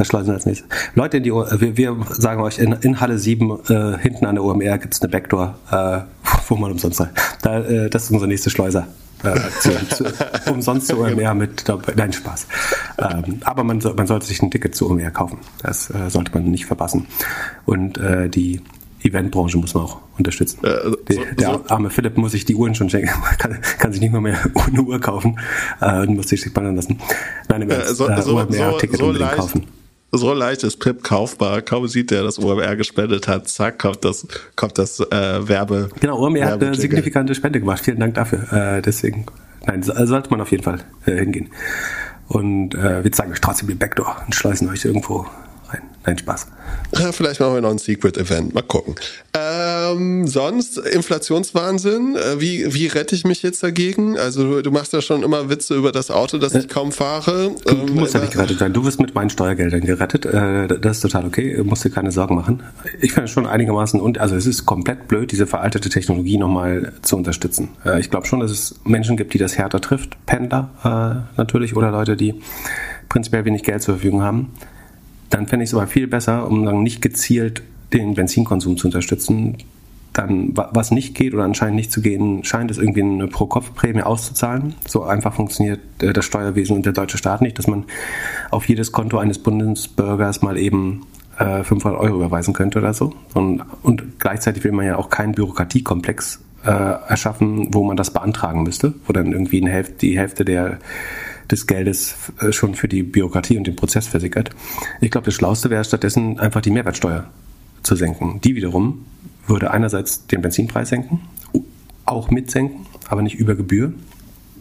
verschleusen als nächstes. Leute in die o wir, wir sagen euch, in, in Halle 7 äh, hinten an der OMR gibt es eine Backdoor, äh, *laughs* wo man umsonst rein. Da, äh, das ist unser nächster Schleuser äh, Aktion. *laughs* zu, umsonst zu OMR ja. mit, nein, Spaß. Ähm, aber man, man sollte sich ein Ticket zu OMR kaufen. Das äh, sollte man nicht verpassen. Und äh, die Eventbranche muss man auch unterstützen. Äh, so, der, der arme Philipp muss sich die Uhren schon schenken, *laughs* kann, kann sich nicht mal mehr eine Uhr kaufen äh, und muss sich spannern lassen. Nein, im äh, so, äh, so, so, unbedingt leicht. kaufen so leicht ist Pip kaufbar. Kaum sieht er, dass OMR gespendet hat, zack, kommt das, kommt das äh, Werbe. Genau, OMR hat eine signifikante Spende gemacht. Vielen Dank dafür. Äh, deswegen, nein, sollte man auf jeden Fall äh, hingehen. Und äh, wir zeigen euch trotzdem die Backdoor und schleusen euch irgendwo. Nein, Spaß. Ja, vielleicht machen wir noch ein Secret-Event. Mal gucken. Ähm, sonst Inflationswahnsinn. Äh, wie, wie rette ich mich jetzt dagegen? Also du machst ja schon immer Witze über das Auto, das ich kaum fahre. Du, du musst ja nicht gerettet sein. Du wirst mit meinen Steuergeldern gerettet. Äh, das ist total okay. Du musst dir keine Sorgen machen. Ich finde es schon einigermaßen und also es ist komplett blöd, diese veraltete Technologie nochmal zu unterstützen. Äh, ich glaube schon, dass es Menschen gibt, die das härter trifft. Pendler natürlich oder Leute, die prinzipiell wenig Geld zur Verfügung haben dann fände ich es aber viel besser, um dann nicht gezielt den Benzinkonsum zu unterstützen. Dann, was nicht geht oder anscheinend nicht zu gehen scheint, ist irgendwie eine Pro-Kopf-Prämie auszuzahlen. So einfach funktioniert äh, das Steuerwesen und der deutsche Staat nicht, dass man auf jedes Konto eines Bundesbürgers mal eben 500 äh, Euro überweisen könnte oder so. Und, und gleichzeitig will man ja auch keinen Bürokratiekomplex äh, erschaffen, wo man das beantragen müsste, wo dann irgendwie Hälfte, die Hälfte der des Geldes äh, schon für die Bürokratie und den Prozess versickert. Ich glaube, das Schlauste wäre stattdessen einfach die Mehrwertsteuer zu senken. Die wiederum würde einerseits den Benzinpreis senken, auch mitsenken, aber nicht über Gebühr,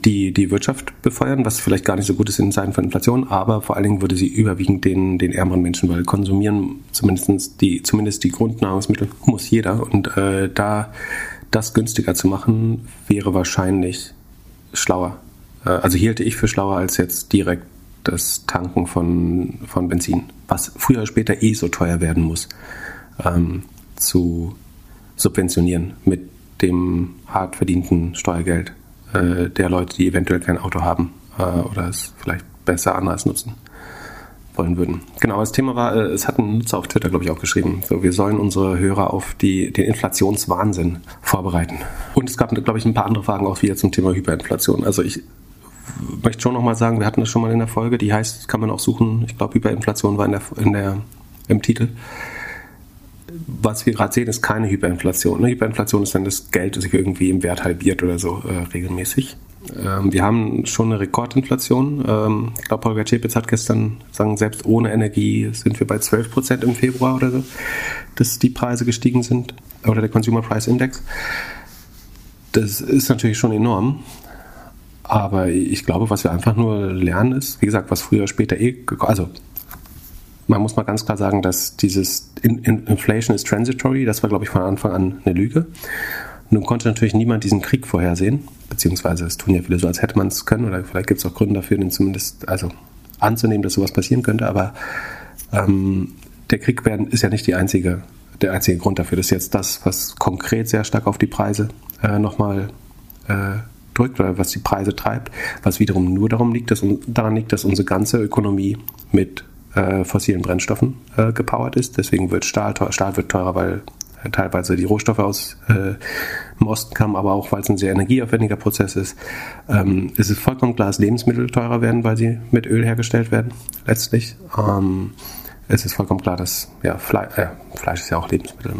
die, die Wirtschaft befeuern, was vielleicht gar nicht so gut ist in Zeiten von Inflation, aber vor allen Dingen würde sie überwiegend den, den ärmeren Menschen, weil konsumieren zumindest die, zumindest die Grundnahrungsmittel muss jeder und äh, da das günstiger zu machen, wäre wahrscheinlich schlauer. Äh, also hielte ich für schlauer als jetzt direkt das Tanken von, von Benzin, was früher oder später eh so teuer werden muss, ähm, zu subventionieren mit dem hart verdienten Steuergeld äh, der Leute, die eventuell kein Auto haben äh, oder es vielleicht besser anders nutzen wollen würden. Genau, das Thema war, äh, es hat ein Nutzer auf Twitter, glaube ich, auch geschrieben, so, wir sollen unsere Hörer auf die, den Inflationswahnsinn vorbereiten. Und es gab, glaube ich, ein paar andere Fragen auch wieder zum Thema Hyperinflation. Also ich möchte schon nochmal sagen, wir hatten das schon mal in der Folge, die heißt, kann man auch suchen, ich glaube, Hyperinflation war in der, in der, im Titel. Was wir gerade sehen, ist keine Hyperinflation. Ne? Hyperinflation ist, wenn das Geld sich irgendwie im Wert halbiert oder so äh, regelmäßig. Ähm, wir haben schon eine Rekordinflation. Ähm, ich glaube, Holger Czepitz hat gestern sagen, selbst ohne Energie sind wir bei 12 Prozent im Februar oder so, dass die Preise gestiegen sind. Oder der Consumer Price Index. Das ist natürlich schon enorm. Aber ich glaube, was wir einfach nur lernen ist, wie gesagt, was früher später eh, also man muss mal ganz klar sagen, dass dieses Inflation is transitory, das war, glaube ich, von Anfang an eine Lüge. Nun konnte natürlich niemand diesen Krieg vorhersehen, beziehungsweise es tun ja viele so, als hätte man es können, oder vielleicht gibt es auch Gründe dafür, den zumindest, also anzunehmen, dass sowas passieren könnte, aber ähm, der Krieg werden, ist ja nicht die einzige, der einzige Grund dafür. Das ist jetzt das, was konkret sehr stark auf die Preise äh, nochmal äh, drückt oder was die Preise treibt, was wiederum nur darum liegt, dass, daran liegt, dass unsere ganze Ökonomie mit äh, fossilen Brennstoffen äh, gepowert ist. Deswegen wird Stahl teuer. Stahl wird teurer, weil äh, teilweise die Rohstoffe aus äh, dem Osten kamen, aber auch weil es ein sehr energieaufwendiger Prozess ist. Ähm, es ist vollkommen klar, dass Lebensmittel teurer werden, weil sie mit Öl hergestellt werden, letztlich. Ähm, es ist vollkommen klar, dass ja, Fleisch, äh, Fleisch ist ja auch Lebensmittel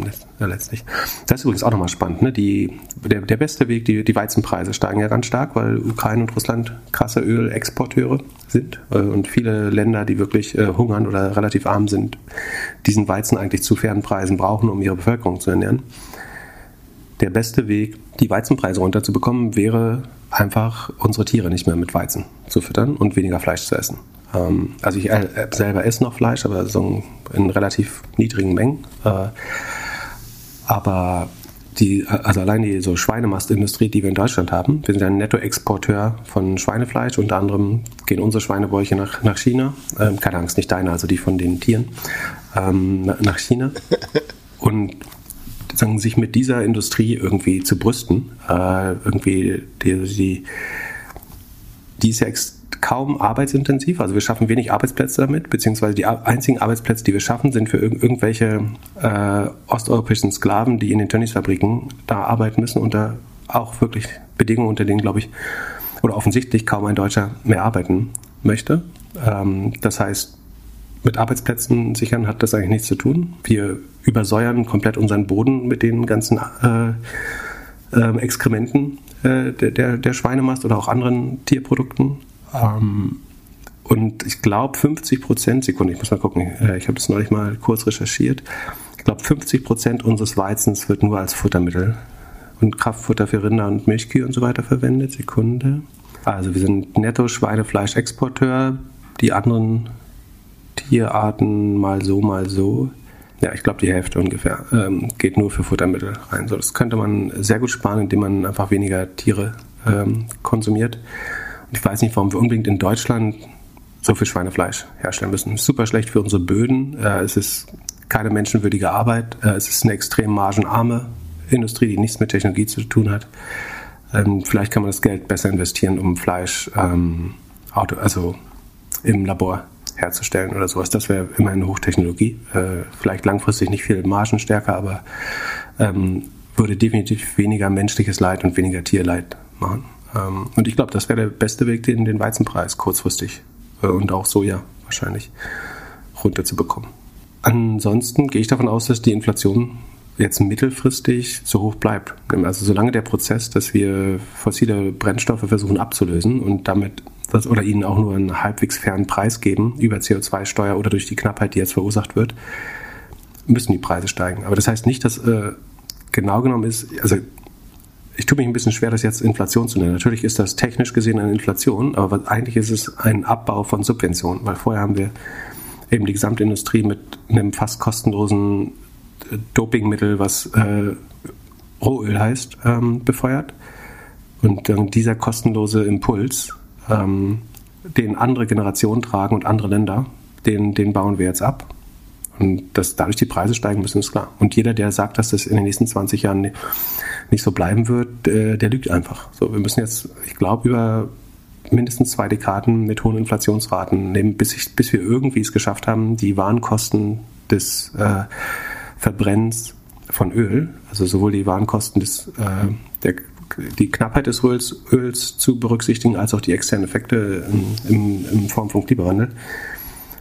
letztlich. Das ist übrigens auch nochmal spannend. Ne? Die, der, der beste Weg, die, die Weizenpreise steigen ja ganz stark, weil Ukraine und Russland krasse Ölexporteure sind äh, und viele Länder, die wirklich äh, hungern oder relativ arm sind, diesen Weizen eigentlich zu fairen Preisen brauchen, um ihre Bevölkerung zu ernähren. Der beste Weg, die Weizenpreise runterzubekommen, wäre einfach unsere Tiere nicht mehr mit Weizen zu füttern und weniger Fleisch zu essen. Ähm, also ich äh, selber esse noch Fleisch, aber so in relativ niedrigen Mengen. Aber die, also allein die so Schweinemastindustrie, die wir in Deutschland haben, wir sind ein Nettoexporteur von Schweinefleisch. Unter anderem gehen unsere Schweinebäuche nach, nach China. Ähm, keine Angst, nicht deine, also die von den Tieren. Ähm, nach China. *laughs* Und sagen, sich mit dieser Industrie irgendwie zu brüsten, äh, irgendwie die, die, die ist ja extrem kaum arbeitsintensiv. Also wir schaffen wenig Arbeitsplätze damit, beziehungsweise die einzigen Arbeitsplätze, die wir schaffen, sind für irg irgendwelche äh, osteuropäischen Sklaven, die in den Tönniesfabriken da arbeiten müssen unter auch wirklich Bedingungen, unter denen, glaube ich, oder offensichtlich kaum ein Deutscher mehr arbeiten möchte. Ähm, das heißt, mit Arbeitsplätzen sichern hat das eigentlich nichts zu tun. Wir übersäuern komplett unseren Boden mit den ganzen äh, äh, Exkrementen äh, der, der Schweinemast oder auch anderen Tierprodukten. Ähm, und ich glaube 50 Prozent, Sekunde, ich muss mal gucken, äh, ich habe das neulich mal kurz recherchiert. Ich glaube 50 Prozent unseres Weizens wird nur als Futtermittel und Kraftfutter für Rinder und Milchkühe und so weiter verwendet. Sekunde. Also wir sind netto Schweinefleischexporteur. Die anderen Tierarten mal so, mal so. Ja, ich glaube, die Hälfte ungefähr ähm, geht nur für Futtermittel rein. So, das könnte man sehr gut sparen, indem man einfach weniger Tiere ähm, konsumiert. Ich weiß nicht, warum wir unbedingt in Deutschland so viel Schweinefleisch herstellen müssen. Super schlecht für unsere Böden. Äh, es ist keine menschenwürdige Arbeit. Äh, es ist eine extrem margenarme Industrie, die nichts mit Technologie zu tun hat. Ähm, vielleicht kann man das Geld besser investieren, um Fleisch ähm, Auto, also im Labor herzustellen oder sowas. Das wäre immerhin Hochtechnologie. Äh, vielleicht langfristig nicht viel margenstärker, aber ähm, würde definitiv weniger menschliches Leid und weniger Tierleid machen. Ähm, und ich glaube, das wäre der beste Weg, den, den Weizenpreis kurzfristig äh, und auch Soja wahrscheinlich runterzubekommen. Ansonsten gehe ich davon aus, dass die Inflation jetzt mittelfristig so hoch bleibt. Also solange der Prozess, dass wir fossile Brennstoffe versuchen abzulösen und damit das, oder ihnen auch nur einen halbwegs fairen Preis geben über CO2-Steuer oder durch die Knappheit, die jetzt verursacht wird, müssen die Preise steigen. Aber das heißt nicht, dass äh, genau genommen ist, also ich tue mich ein bisschen schwer, das jetzt Inflation zu nennen. Natürlich ist das technisch gesehen eine Inflation, aber eigentlich ist es ein Abbau von Subventionen, weil vorher haben wir eben die Gesamtindustrie mit einem fast kostenlosen äh, Dopingmittel, was äh, Rohöl heißt, ähm, befeuert. Und dann dieser kostenlose Impuls, ähm, den andere Generationen tragen und andere Länder, den, den bauen wir jetzt ab. Und dass dadurch die Preise steigen müssen, ist klar. Und jeder, der sagt, dass das in den nächsten 20 Jahren nicht so bleiben wird, äh, der lügt einfach. So, wir müssen jetzt, ich glaube, über mindestens zwei Dekaden mit hohen Inflationsraten nehmen, bis, ich, bis wir irgendwie es geschafft haben, die Warenkosten des äh, Verbrennens von Öl, also sowohl die Warenkosten des, äh, der, die Knappheit des Öls, Öls, zu berücksichtigen, als auch die externen Effekte in, in, in Form von Klimawandel.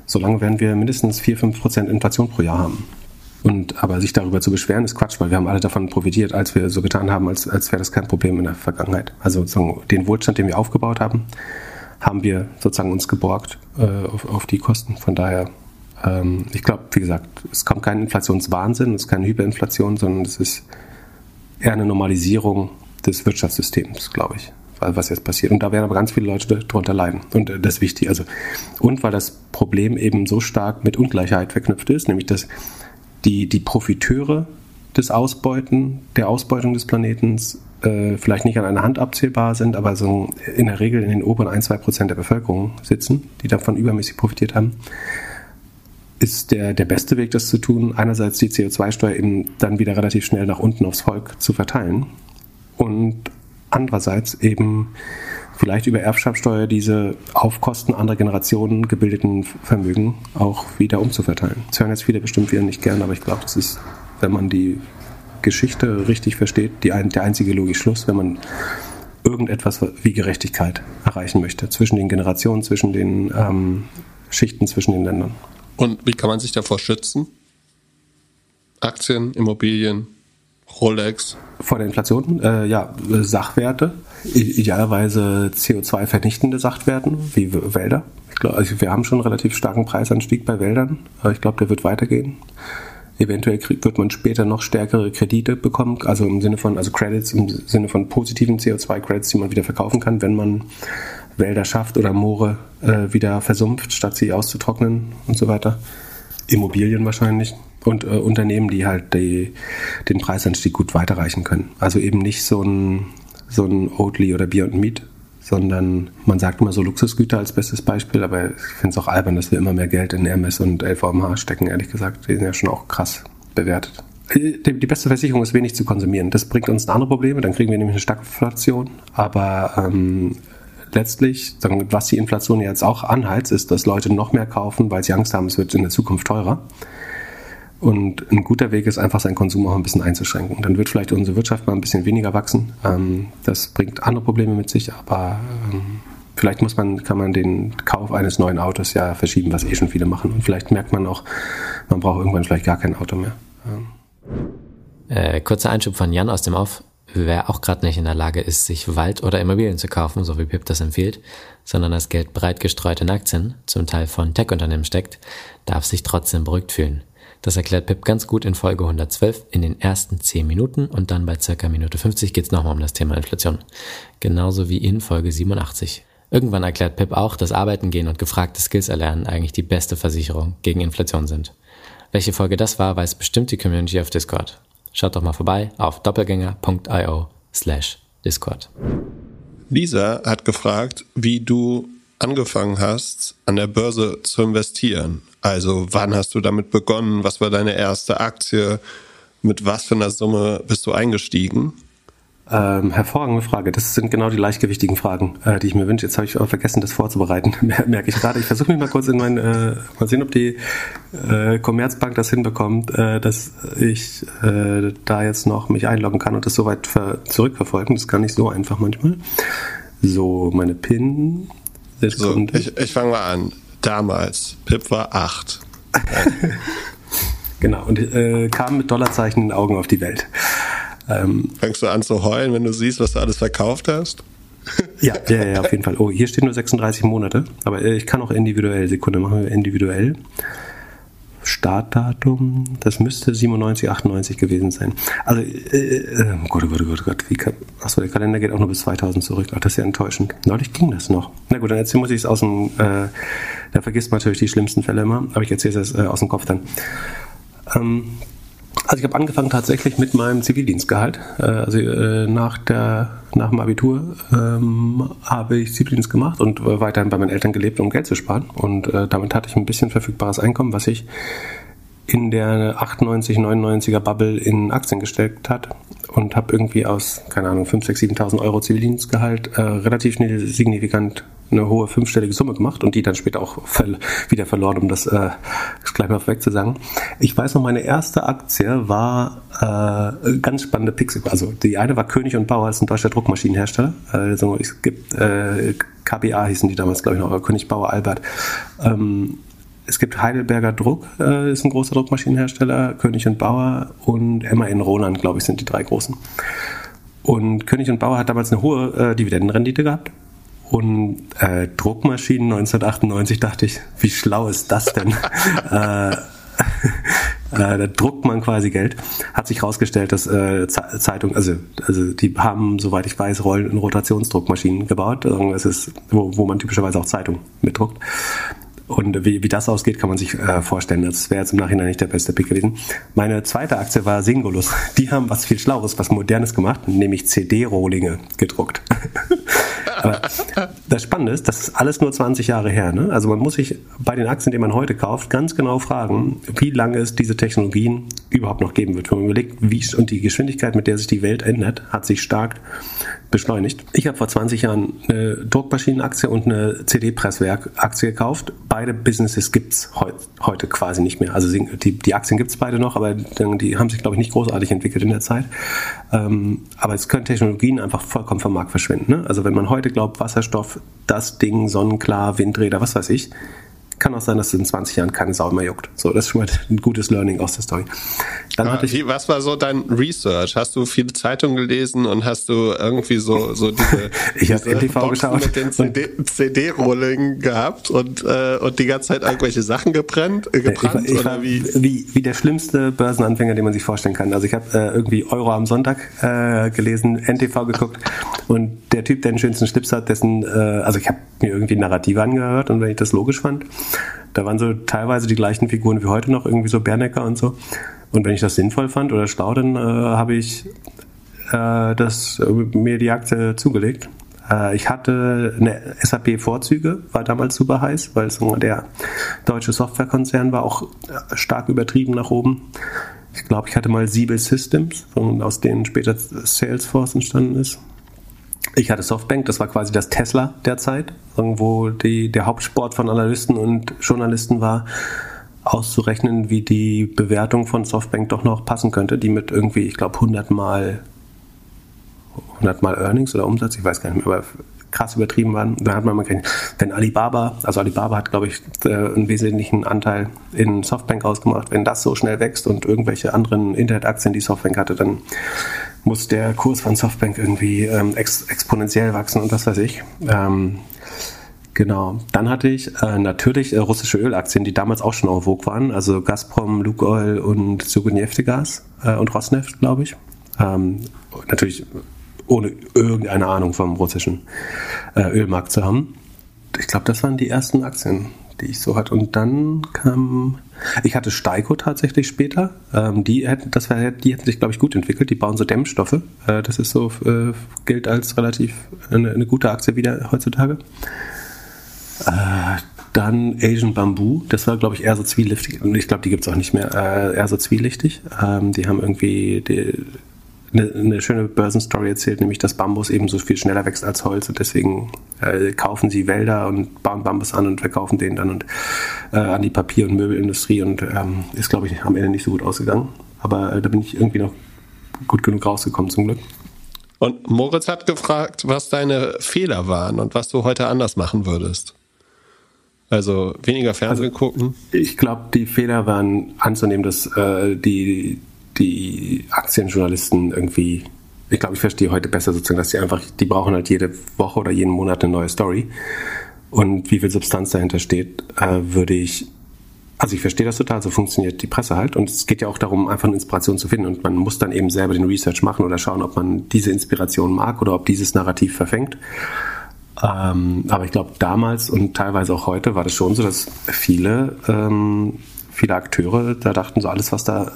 Solange werden wir mindestens 4-5 Prozent Inflation pro Jahr haben. Und aber sich darüber zu beschweren, ist Quatsch, weil wir haben alle davon profitiert, als wir so getan haben, als, als wäre das kein Problem in der Vergangenheit. Also sozusagen den Wohlstand, den wir aufgebaut haben, haben wir sozusagen uns geborgt äh, auf, auf die Kosten. Von daher, ähm, ich glaube, wie gesagt, es kommt kein Inflationswahnsinn, es ist keine Hyperinflation, sondern es ist eher eine Normalisierung des Wirtschaftssystems, glaube ich, was jetzt passiert. Und da werden aber ganz viele Leute darunter leiden. Und äh, das ist wichtig. Also, und weil das Problem eben so stark mit Ungleichheit verknüpft ist, nämlich dass die, die Profiteure des Ausbeuten, der Ausbeutung des Planetens äh, vielleicht nicht an einer Hand abzählbar sind, aber so in der Regel in den oberen 1, 2 Prozent der Bevölkerung sitzen, die davon übermäßig profitiert haben, ist der, der beste Weg, das zu tun, einerseits die CO2-Steuer eben dann wieder relativ schnell nach unten aufs Volk zu verteilen und andererseits eben vielleicht über Erbschaftssteuer diese auf Kosten anderer Generationen gebildeten Vermögen auch wieder umzuverteilen. Das hören jetzt viele bestimmt wieder nicht gern, aber ich glaube, das ist, wenn man die Geschichte richtig versteht, die ein, der einzige logische Schluss, wenn man irgendetwas wie Gerechtigkeit erreichen möchte zwischen den Generationen, zwischen den ähm, Schichten, zwischen den Ländern. Und wie kann man sich davor schützen? Aktien, Immobilien, Rolex. Vor der Inflation? Äh, ja, Sachwerte, idealerweise CO2-vernichtende Sachwerten wie Wälder. Glaub, also wir haben schon einen relativ starken Preisanstieg bei Wäldern. Ich glaube, der wird weitergehen. Eventuell wird man später noch stärkere Kredite bekommen, also im Sinne von, also Credits, im Sinne von positiven CO2-Credits, die man wieder verkaufen kann, wenn man Wälder schafft oder Moore äh, wieder versumpft, statt sie auszutrocknen und so weiter. Immobilien wahrscheinlich und äh, Unternehmen, die halt die, den Preisanstieg gut weiterreichen können. Also eben nicht so ein, so ein Oatly oder Beyond Meat, sondern man sagt immer so Luxusgüter als bestes Beispiel, aber ich finde es auch albern, dass wir immer mehr Geld in Hermes und LVMH stecken, ehrlich gesagt. Die sind ja schon auch krass bewertet. Die, die beste Versicherung ist wenig zu konsumieren. Das bringt uns andere Probleme, dann kriegen wir nämlich eine Stagflation. Aber ähm, letztlich, was die Inflation jetzt auch anheizt, ist, dass Leute noch mehr kaufen, weil sie Angst haben, es wird in der Zukunft teurer. Und ein guter Weg ist einfach, seinen Konsum auch ein bisschen einzuschränken. Dann wird vielleicht unsere Wirtschaft mal ein bisschen weniger wachsen. Ähm, das bringt andere Probleme mit sich, aber ähm, vielleicht muss man, kann man den Kauf eines neuen Autos ja verschieben, was eh schon viele machen. Und vielleicht merkt man auch, man braucht irgendwann vielleicht gar kein Auto mehr. Ähm. Äh, kurzer Einschub von Jan aus dem Off. Wer auch gerade nicht in der Lage ist, sich Wald oder Immobilien zu kaufen, so wie Pip das empfiehlt, sondern das Geld breit gestreut in Aktien, zum Teil von Tech-Unternehmen steckt, darf sich trotzdem beruhigt fühlen. Das erklärt Pip ganz gut in Folge 112 in den ersten 10 Minuten und dann bei circa Minute 50 geht's nochmal um das Thema Inflation. Genauso wie in Folge 87. Irgendwann erklärt Pip auch, dass Arbeiten gehen und gefragte Skills erlernen eigentlich die beste Versicherung gegen Inflation sind. Welche Folge das war, weiß bestimmt die Community auf Discord. Schaut doch mal vorbei auf doppelgänger.io slash Discord. Lisa hat gefragt, wie du angefangen hast, an der Börse zu investieren. Also wann hast du damit begonnen? Was war deine erste Aktie? Mit was für einer Summe bist du eingestiegen? Ähm, hervorragende Frage. Das sind genau die leichtgewichtigen Fragen, äh, die ich mir wünsche. Jetzt habe ich vergessen, das vorzubereiten. *laughs* Merke ich gerade. Ich versuche mich mal kurz in mein, äh, mal sehen, ob die äh, Commerzbank das hinbekommt, äh, dass ich äh, da jetzt noch mich einloggen kann und das soweit ver zurückverfolgen. Das ist gar nicht so einfach manchmal. So, meine PIN. So, ich, ich fange mal an. Damals. Pip war acht. *laughs* genau, und äh, kam mit Dollarzeichen in den Augen auf die Welt. Ähm, Fängst du an zu heulen, wenn du siehst, was du alles verkauft hast? *laughs* ja, ja, ja, auf jeden Fall. Oh, hier stehen nur 36 Monate, aber äh, ich kann auch individuell. Sekunde, machen wir individuell. Startdatum, das müsste 97, 98 gewesen sein. Also, äh, äh, Gott, oh Gott, oh Gott, oh Gott, wie kann, achso, der Kalender geht auch nur bis 2000 zurück. Ach, das ist ja enttäuschend. Neulich ging das noch. Na gut, dann erzähl, muss ich es aus dem, äh, da vergisst man natürlich die schlimmsten Fälle immer, aber ich erzähle es äh, aus dem Kopf dann. Ähm, also ich habe angefangen tatsächlich mit meinem Zivildienstgehalt. Äh, also äh, nach, der, nach dem Abitur ähm, habe ich Zivildienst gemacht und weiterhin bei meinen Eltern gelebt, um Geld zu sparen. Und äh, damit hatte ich ein bisschen verfügbares Einkommen, was ich in der 98, 99er Bubble in Aktien gesteckt hat und habe irgendwie aus, keine Ahnung, 5, 6, 7.000 Euro Zivildienstgehalt äh, relativ schnell signifikant eine hohe fünfstellige Summe gemacht und die dann später auch wieder verloren, um das, äh, gleich mal vorweg. Ich weiß noch, meine erste Aktie war äh, ganz spannende Pixel. Also die eine war König und Bauer, ist ein deutscher Druckmaschinenhersteller. Also es gibt äh, KBA hießen die damals, glaube ich noch, König Bauer Albert. Ähm, es gibt Heidelberger Druck, äh, ist ein großer Druckmaschinenhersteller, König und Bauer und MAN Roland, glaube ich, sind die drei großen. Und König und Bauer hat damals eine hohe äh, Dividendenrendite gehabt und äh, Druckmaschinen 1998 dachte ich, wie schlau ist das denn? *laughs* äh, äh, da druckt man quasi Geld. Hat sich herausgestellt, dass äh, Zeitung, also, also die haben, soweit ich weiß, Rollen- und Rotationsdruckmaschinen gebaut. Es ist, wo, wo man typischerweise auch Zeitung mitdruckt. Und wie, wie das ausgeht, kann man sich äh, vorstellen. Das wäre jetzt im Nachhinein nicht der beste Pick gewesen. Meine zweite Aktie war Singulus. Die haben was viel Schlaues, was Modernes gemacht, nämlich CD-Rohlinge gedruckt. *laughs* Aber das Spannende ist, das ist alles nur 20 Jahre her. Ne? Also man muss sich bei den Aktien, die man heute kauft, ganz genau fragen, wie lange es diese Technologien überhaupt noch geben wird. Wenn man überlegt, wie und die Geschwindigkeit, mit der sich die Welt ändert, hat sich stark beschleunigt. Ich habe vor 20 Jahren eine Druckmaschinenaktie und eine CD-Presswerk-Aktie gekauft. Beide Businesses gibt's heut, heute quasi nicht mehr. Also die, die Aktien gibt's beide noch, aber die haben sich, glaube ich, nicht großartig entwickelt in der Zeit. Ähm, aber es können Technologien einfach vollkommen vom Markt verschwinden. Ne? Also wenn man heute glaubt, Wasserstoff, das Ding, sonnenklar, Windräder, was weiß ich, kann auch sein, dass es in 20 Jahren keine Sau mehr juckt. So, das ist schon mal ein gutes Learning aus der Story. Dann hatte ich, was war so dein Research? Hast du viele Zeitungen gelesen und hast du irgendwie so, so diese, *laughs* ich habe NTV geschaut mit den CD-Rolling gehabt und, äh, und die ganze Zeit irgendwelche Sachen gebrannt, äh, gebrannt ich, ich oder wie? wie? Wie der schlimmste Börsenanfänger, den man sich vorstellen kann. Also ich habe äh, irgendwie Euro am Sonntag äh, gelesen, NTV geguckt und der Typ, der den schönsten Schlips hat, dessen, äh, also ich habe mir irgendwie Narrative angehört und wenn ich das logisch fand, da waren so teilweise die gleichen Figuren wie heute noch, irgendwie so Bernecker und so. Und wenn ich das sinnvoll fand oder schlau, dann äh, habe ich äh, das äh, mir die Aktie zugelegt. Äh, ich hatte eine SAP-Vorzüge, war damals super heiß, weil es der deutsche Softwarekonzern war auch äh, stark übertrieben nach oben. Ich glaube, ich hatte mal Siebel Systems, aus denen später Salesforce entstanden ist. Ich hatte Softbank, das war quasi das Tesla der Zeit, wo der Hauptsport von Analysten und Journalisten war, auszurechnen, wie die Bewertung von Softbank doch noch passen könnte, die mit irgendwie, ich glaube, 100 mal 100 mal Earnings oder Umsatz, ich weiß gar nicht mehr, aber krass übertrieben waren. Da hat man mal gerechnet, wenn Alibaba, also Alibaba hat, glaube ich, äh, einen wesentlichen Anteil in Softbank ausgemacht, wenn das so schnell wächst und irgendwelche anderen Internetaktien, die Softbank hatte, dann muss der Kurs von Softbank irgendwie ähm, ex exponentiell wachsen und was weiß ich. Ähm, Genau. Dann hatte ich äh, natürlich äh, russische Ölaktien, die damals auch schon en vogue waren. Also Gazprom, Lukoil und Suguneftegas äh, und Rosneft, glaube ich. Ähm, natürlich ohne irgendeine Ahnung vom russischen äh, Ölmarkt zu haben. Ich glaube, das waren die ersten Aktien, die ich so hatte. Und dann kam, ich hatte Steiko tatsächlich später. Ähm, die hätten, das wär, die hätten sich, glaube ich, gut entwickelt. Die bauen so Dämmstoffe. Äh, das ist so, äh, gilt als relativ eine, eine, gute Aktie wieder heutzutage. Äh, dann Asian Bamboo, das war, glaube ich, eher so zwielichtig. Ich glaube, die gibt es auch nicht mehr. Äh, eher so zwielichtig. Ähm, die haben irgendwie die, eine, eine, schöne Börsenstory erzählt, nämlich dass Bambus eben so viel schneller wächst als Holz und deswegen äh, kaufen sie Wälder und bauen Bambus an und verkaufen den dann und äh, an die Papier- und Möbelindustrie und ähm, ist, glaube ich, am Ende nicht so gut ausgegangen. Aber äh, da bin ich irgendwie noch gut genug rausgekommen zum Glück. Und Moritz hat gefragt, was deine Fehler waren und was du heute anders machen würdest. Also weniger Fernsehen also, gucken? Ich glaube, die Fehler waren anzunehmen, dass äh, die, die Aktienjournalisten irgendwie, ich glaube, ich verstehe heute besser sozusagen, dass die einfach, die brauchen halt jede Woche oder jeden Monat eine neue Story. Und wie viel Substanz dahinter steht, äh, würde ich, also ich verstehe das total, so funktioniert die Presse halt. Und es geht ja auch darum, einfach eine Inspiration zu finden. Und man muss dann eben selber den Research machen oder schauen, ob man diese Inspiration mag oder ob dieses Narrativ verfängt. Ähm, aber ich glaube, damals und teilweise auch heute war das schon so, dass viele, ähm, viele Akteure da dachten, so alles, was da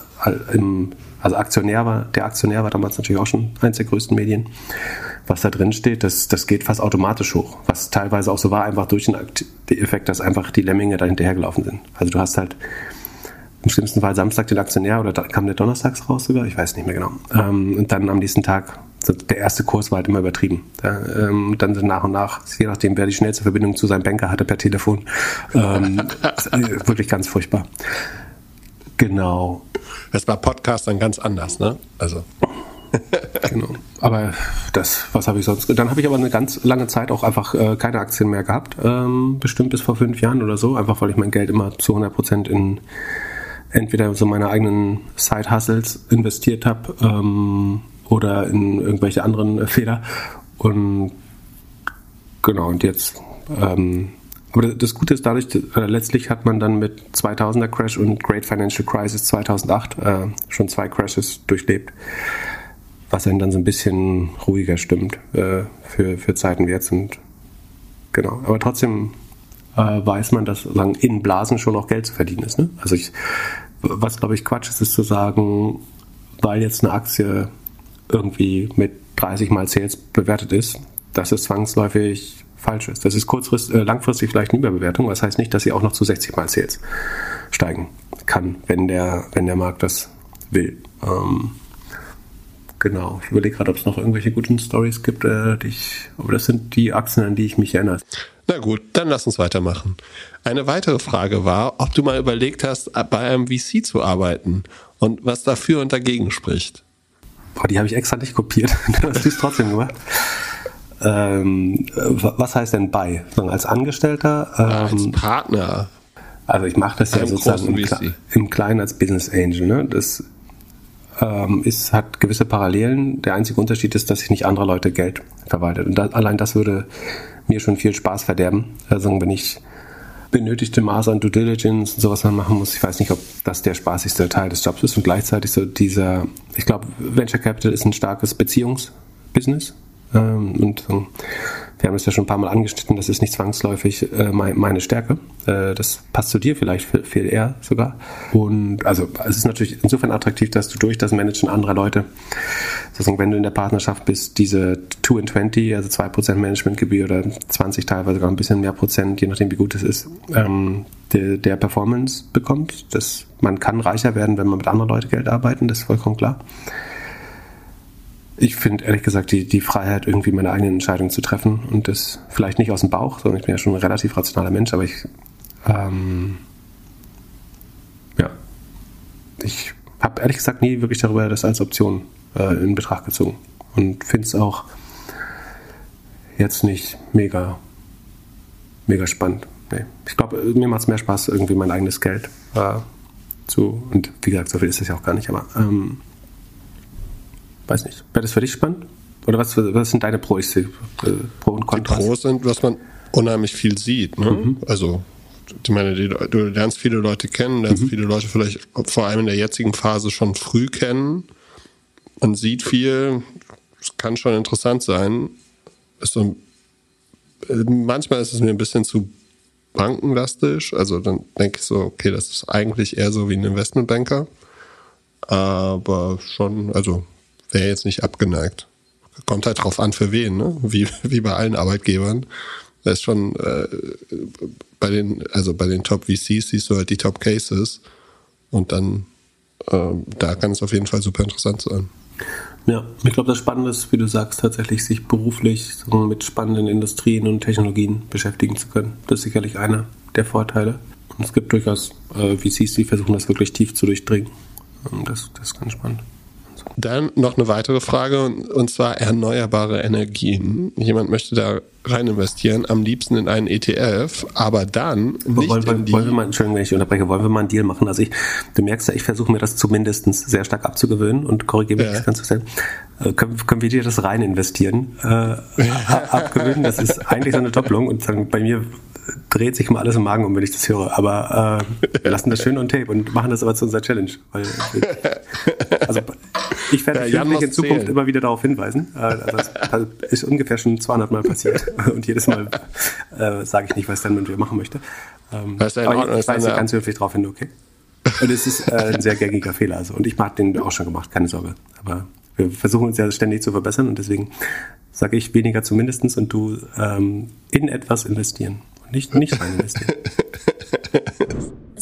im, also Aktionär war, der Aktionär war damals natürlich auch schon eins der größten Medien, was da drin steht, das, das geht fast automatisch hoch. Was teilweise auch so war, einfach durch den Effekt, dass einfach die Lemminge da hinterhergelaufen sind. Also du hast halt im schlimmsten Fall Samstag den Aktionär oder kam der donnerstags raus sogar, ich weiß nicht mehr genau. Ähm, und dann am nächsten Tag der erste Kurs war halt immer übertrieben. Ja, ähm, dann sind nach und nach, je nachdem, wer die schnellste Verbindung zu seinem Banker hatte per Telefon, ähm, *laughs* äh, wirklich ganz furchtbar. Genau. Das war Podcast dann ganz anders, ne? Also. *laughs* genau. Aber das, was habe ich sonst? Dann habe ich aber eine ganz lange Zeit auch einfach äh, keine Aktien mehr gehabt. Ähm, bestimmt bis vor fünf Jahren oder so. Einfach weil ich mein Geld immer zu 100 Prozent in entweder so meine eigenen Side-Hustles investiert habe ähm, oder in irgendwelche anderen Fehler. Und genau, und jetzt, ähm, aber das Gute ist dadurch, äh, letztlich hat man dann mit 2000er Crash und Great Financial Crisis 2008 äh, schon zwei Crashes durchlebt, was einen dann so ein bisschen ruhiger stimmt äh, für, für Zeiten wie jetzt. Und genau, aber trotzdem äh, weiß man, dass in Blasen schon auch Geld zu verdienen ist. Ne? Also ich, was glaube ich Quatsch ist, ist zu sagen, weil jetzt eine Aktie irgendwie mit 30 mal Sales bewertet ist, dass es zwangsläufig falsch ist. Das ist kurzfristig, äh, langfristig vielleicht eine Überbewertung, das heißt nicht, dass sie auch noch zu 60 mal Sales steigen kann, wenn der, wenn der Markt das will. Ähm, genau. Ich überlege gerade, ob es noch irgendwelche guten Stories gibt, äh, die ich, aber das sind die Achsen, an die ich mich erinnere. Na gut, dann lass uns weitermachen. Eine weitere Frage war, ob du mal überlegt hast, bei einem VC zu arbeiten und was dafür und dagegen spricht. Boah, die habe ich extra nicht kopiert. *laughs* das hast du es trotzdem gemacht. Ähm, was heißt denn bei? Als Angestellter? Ähm, als Partner. Also ich mache das ja sozusagen im, Kle im, Kleinen als Business Angel. Ne? Das ähm, ist, hat gewisse Parallelen. Der einzige Unterschied ist, dass ich nicht andere Leute Geld verwaltet. Und das, allein das würde mir schon viel Spaß verderben. Also wenn ich benötigte Maß an Due Diligence und sowas man machen muss. Ich weiß nicht, ob das der spaßigste Teil des Jobs ist und gleichzeitig so dieser, ich glaube, Venture Capital ist ein starkes Beziehungsbusiness. Ähm, und ähm, wir haben es ja schon ein paar Mal angeschnitten, das ist nicht zwangsläufig äh, meine Stärke. Äh, das passt zu dir vielleicht viel eher sogar. Und also es ist natürlich insofern attraktiv, dass du durch das Managen anderer Leute, sozusagen, wenn du in der Partnerschaft bist, diese 2 in 20, also 2% Managementgebühr oder 20 teilweise sogar ein bisschen mehr Prozent, je nachdem wie gut es ist, ähm, der, der Performance bekommst. Das, man kann reicher werden, wenn man mit anderen Leuten Geld arbeiten, das ist vollkommen klar ich finde ehrlich gesagt die, die Freiheit, irgendwie meine eigenen Entscheidungen zu treffen und das vielleicht nicht aus dem Bauch, sondern ich bin ja schon ein relativ rationaler Mensch, aber ich, ähm, ja, ich habe ehrlich gesagt nie wirklich darüber das als Option äh, in Betracht gezogen und finde es auch jetzt nicht mega, mega spannend. Nee. Ich glaube, mir macht es mehr Spaß, irgendwie mein eigenes Geld äh, zu, und wie gesagt, so viel ist es ja auch gar nicht, aber ähm, Weiß nicht. Wäre das für dich spannend? Oder was, was sind deine Pros, äh, Pro und Kontras? Die Pros sind, was man unheimlich viel sieht. Ne? Mhm. Also, ich meine, die, du lernst viele Leute kennen, lernst mhm. viele Leute vielleicht vor allem in der jetzigen Phase schon früh kennen. Man sieht viel, kann schon interessant sein. Ist so, manchmal ist es mir ein bisschen zu bankenlastisch. Also dann denke ich so, okay, das ist eigentlich eher so wie ein Investmentbanker. Aber schon, also wäre jetzt nicht abgeneigt. Kommt halt drauf an, für wen, ne? Wie, *laughs* wie bei allen Arbeitgebern. Das ist schon äh, bei den, also bei den Top VCs siehst du halt die Top Cases und dann äh, da kann es auf jeden Fall super interessant sein. Ja, ich glaube, das Spannende ist, wie du sagst, tatsächlich sich beruflich mit spannenden Industrien und Technologien beschäftigen zu können. Das ist sicherlich einer der Vorteile. Und es gibt durchaus äh, VCs, die versuchen, das wirklich tief zu durchdringen. Das, das ist ganz spannend. Dann noch eine weitere Frage und zwar erneuerbare Energien. Jemand möchte da rein investieren, am liebsten in einen ETF, aber dann nicht wollen, wir, wollen wir mal, Entschuldigung, wenn ich unterbreche, wollen wir mal einen Deal machen? Also ich, du merkst ja, ich versuche mir das zumindest sehr stark abzugewöhnen und korrigiere mich ja. ganz zu äh, können, können wir dir das rein investieren, äh, *laughs* abgewöhnen? Das ist eigentlich so eine Doppelung und sagen, bei mir dreht sich mal alles im Magen um, wenn ich das höre. Aber äh, wir lassen das schön on tape und machen das aber zu unserer Challenge. Weil, *laughs* also ich werde ja, in Zukunft zählen. immer wieder darauf hinweisen. Äh, also das ist ungefähr schon 200 Mal passiert *laughs* und jedes Mal äh, sage ich nicht, was dann mit mir machen möchte. Ähm, aber ich, ich weise ganz höflich darauf hin, okay? Und es ist äh, ein sehr gängiger Fehler. Also. Und ich habe den auch schon gemacht, keine Sorge. Aber wir versuchen uns ja ständig zu verbessern und deswegen sage ich weniger zumindestens und du ähm, in etwas investieren nicht, nicht rein investieren. *laughs*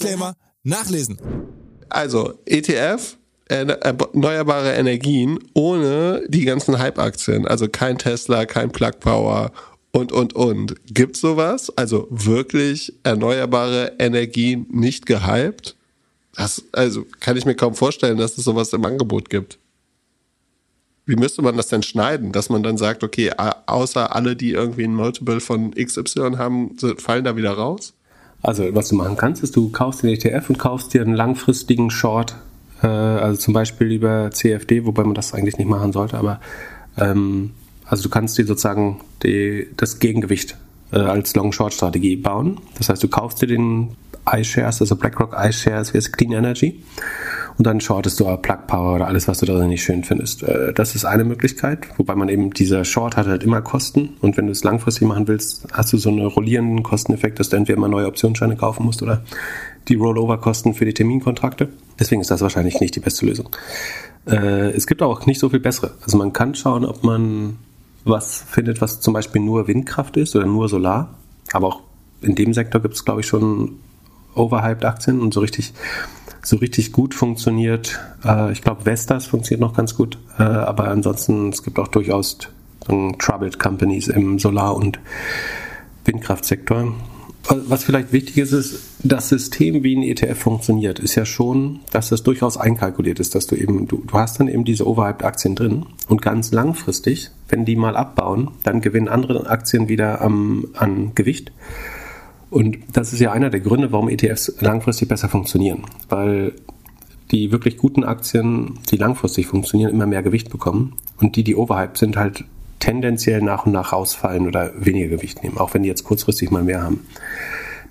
Disclaimer nachlesen. Also, ETF, erneuerbare Energien ohne die ganzen Hype-Aktien. Also kein Tesla, kein Plug Power und, und, und. Gibt's sowas? Also wirklich erneuerbare Energien nicht gehypt? Das, also kann ich mir kaum vorstellen, dass es sowas im Angebot gibt. Wie müsste man das denn schneiden, dass man dann sagt, okay, außer alle, die irgendwie ein Multiple von XY haben, fallen da wieder raus? Also was du machen kannst, ist, du kaufst den ETF und kaufst dir einen langfristigen Short, äh, also zum Beispiel über CFD, wobei man das eigentlich nicht machen sollte, aber ähm, also du kannst dir sozusagen die, das Gegengewicht äh, als Long-Short-Strategie bauen. Das heißt, du kaufst dir den iShares, also BlackRock iShares, wie es Clean Energy und dann shortest du Plug Power oder alles, was du da nicht schön findest. Äh, das ist eine Möglichkeit, wobei man eben, dieser Short hat halt immer Kosten und wenn du es langfristig machen willst, hast du so einen rollierenden Kosteneffekt, dass du entweder immer neue Optionsscheine kaufen musst oder die Rollover-Kosten für die Terminkontrakte. Deswegen ist das wahrscheinlich nicht die beste Lösung. Äh, es gibt auch nicht so viel bessere. Also man kann schauen, ob man was findet, was zum Beispiel nur Windkraft ist oder nur Solar. Aber auch in dem Sektor gibt es, glaube ich, schon overhyped Aktien und so richtig so richtig gut funktioniert. Äh, ich glaube, Vestas funktioniert noch ganz gut, äh, aber ansonsten es gibt auch durchaus so Troubled Companies im Solar- und Windkraftsektor. Was vielleicht wichtig ist, ist, das System, wie ein ETF funktioniert, ist ja schon, dass das durchaus einkalkuliert ist, dass du eben, du, du hast dann eben diese overhyped Aktien drin und ganz langfristig, wenn die mal abbauen, dann gewinnen andere Aktien wieder am, an Gewicht. Und das ist ja einer der Gründe, warum ETFs langfristig besser funktionieren, weil die wirklich guten Aktien, die langfristig funktionieren, immer mehr Gewicht bekommen und die, die overhyped sind, halt tendenziell nach und nach rausfallen oder weniger Gewicht nehmen, auch wenn die jetzt kurzfristig mal mehr haben.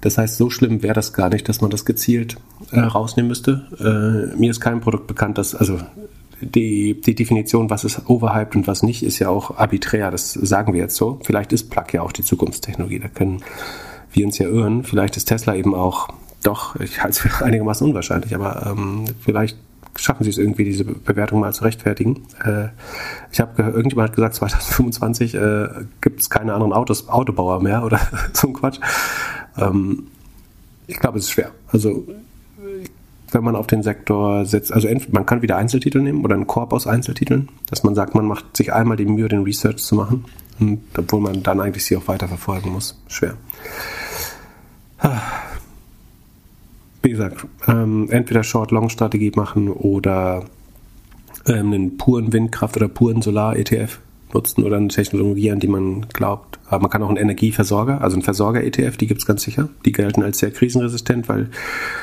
Das heißt, so schlimm wäre das gar nicht, dass man das gezielt äh, rausnehmen müsste. Äh, mir ist kein Produkt bekannt, das, also die, die Definition, was ist overhyped und was nicht, ist ja auch arbiträr, das sagen wir jetzt so. Vielleicht ist Plug ja auch die Zukunftstechnologie, da können wir uns ja irren. Vielleicht ist Tesla eben auch, doch, ich halte es für *laughs* einigermaßen unwahrscheinlich, aber ähm, vielleicht schaffen sie es irgendwie, diese Bewertung mal zu rechtfertigen. Äh, ich habe gehört, irgendjemand hat gesagt, *laughs* 2025 äh, gibt es keine anderen Autos, Autobauer mehr oder *laughs* so ein Quatsch. Ähm, ich glaube, es ist schwer. Also wenn man auf den Sektor setzt, also man kann wieder Einzeltitel nehmen oder einen Korb aus Einzeltiteln, dass man sagt, man macht sich einmal die Mühe, den Research zu machen, und obwohl man dann eigentlich sie auch weiter verfolgen muss. Schwer. Wie gesagt, ähm, entweder Short-Long-Strategie machen oder ähm, einen puren Windkraft- oder puren Solar-ETF nutzen oder eine Technologie, an die man glaubt. Aber man kann auch einen Energieversorger, also einen Versorger-ETF, die gibt's ganz sicher. Die gelten als sehr krisenresistent, weil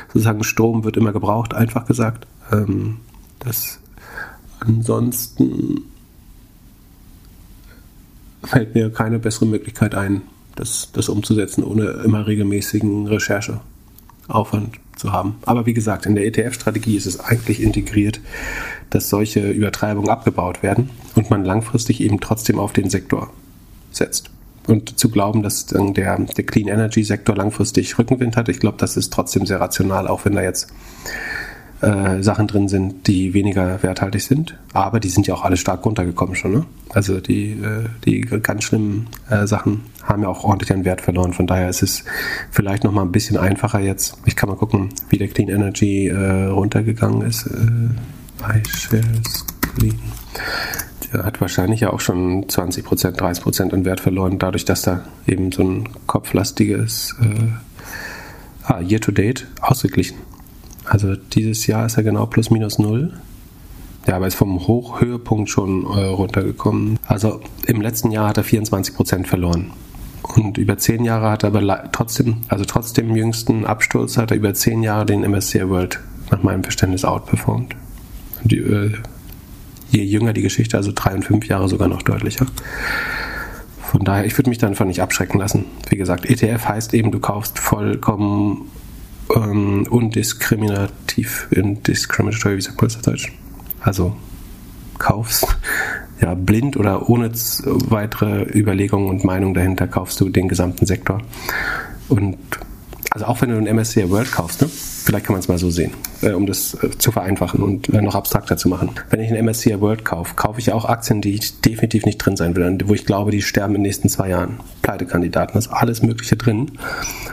sozusagen Strom wird immer gebraucht, einfach gesagt. Ähm, das ansonsten fällt mir keine bessere Möglichkeit ein, das, das umzusetzen, ohne immer regelmäßigen Rechercheaufwand zu haben. Aber wie gesagt, in der ETF-Strategie ist es eigentlich integriert, dass solche Übertreibungen abgebaut werden und man langfristig eben trotzdem auf den Sektor setzt. Und zu glauben, dass der, der Clean Energy Sektor langfristig Rückenwind hat, ich glaube, das ist trotzdem sehr rational, auch wenn da jetzt äh, Sachen drin sind, die weniger werthaltig sind. Aber die sind ja auch alle stark runtergekommen schon. Ne? Also die, äh, die ganz schlimmen äh, Sachen haben ja auch ordentlich an Wert verloren. Von daher ist es vielleicht noch mal ein bisschen einfacher jetzt. Ich kann mal gucken, wie der Clean Energy äh, runtergegangen ist. Äh, iShares Clean. Der hat wahrscheinlich ja auch schon 20%, 30% an Wert verloren, dadurch, dass da eben so ein kopflastiges äh, ah, Year-to-Date ausgeglichen also dieses Jahr ist er genau plus minus null. Ja, aber ist vom Hochhöhepunkt schon äh, runtergekommen. Also im letzten Jahr hat er 24 Prozent verloren. Und über zehn Jahre hat er aber trotzdem, also trotz dem jüngsten Absturz, hat er über zehn Jahre den MSCI World nach meinem Verständnis outperformed. Die, äh, je jünger die Geschichte, also drei und fünf Jahre sogar noch deutlicher. Von daher, ich würde mich da einfach nicht abschrecken lassen. Wie gesagt, ETF heißt eben, du kaufst vollkommen ähm, undiskriminativ, indiscriminatory, wie sagt man das auf Deutsch? Also kaufst, ja, blind oder ohne weitere Überlegungen und Meinung dahinter kaufst du den gesamten Sektor. Und also auch wenn du einen MSCI World kaufst, ne? vielleicht kann man es mal so sehen, äh, um das äh, zu vereinfachen und äh, noch abstrakter zu machen. Wenn ich einen MSCI World kaufe, kaufe ich auch Aktien, die ich definitiv nicht drin sein will, wo ich glaube, die sterben in den nächsten zwei Jahren. Pleitekandidaten, da ist alles Mögliche drin.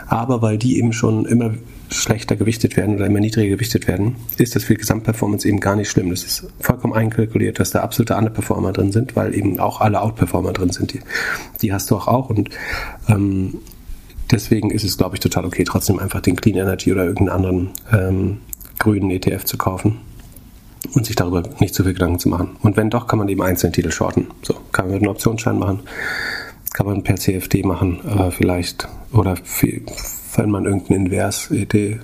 Aber weil die eben schon immer schlechter gewichtet werden oder immer niedriger gewichtet werden, ist das für die Gesamtperformance eben gar nicht schlimm. Das ist vollkommen einkalkuliert, dass da absolute Underperformer drin sind, weil eben auch alle Outperformer drin sind. Die, die hast du auch auch und ähm, deswegen ist es, glaube ich, total okay, trotzdem einfach den Clean Energy oder irgendeinen anderen ähm, grünen ETF zu kaufen und sich darüber nicht zu viel Gedanken zu machen. Und wenn doch, kann man eben einzelne Titel shorten. So, kann man mit einem Optionsschein machen, kann man per CFD machen, äh, vielleicht, oder viel, wenn man irgendeine Invers-Idee.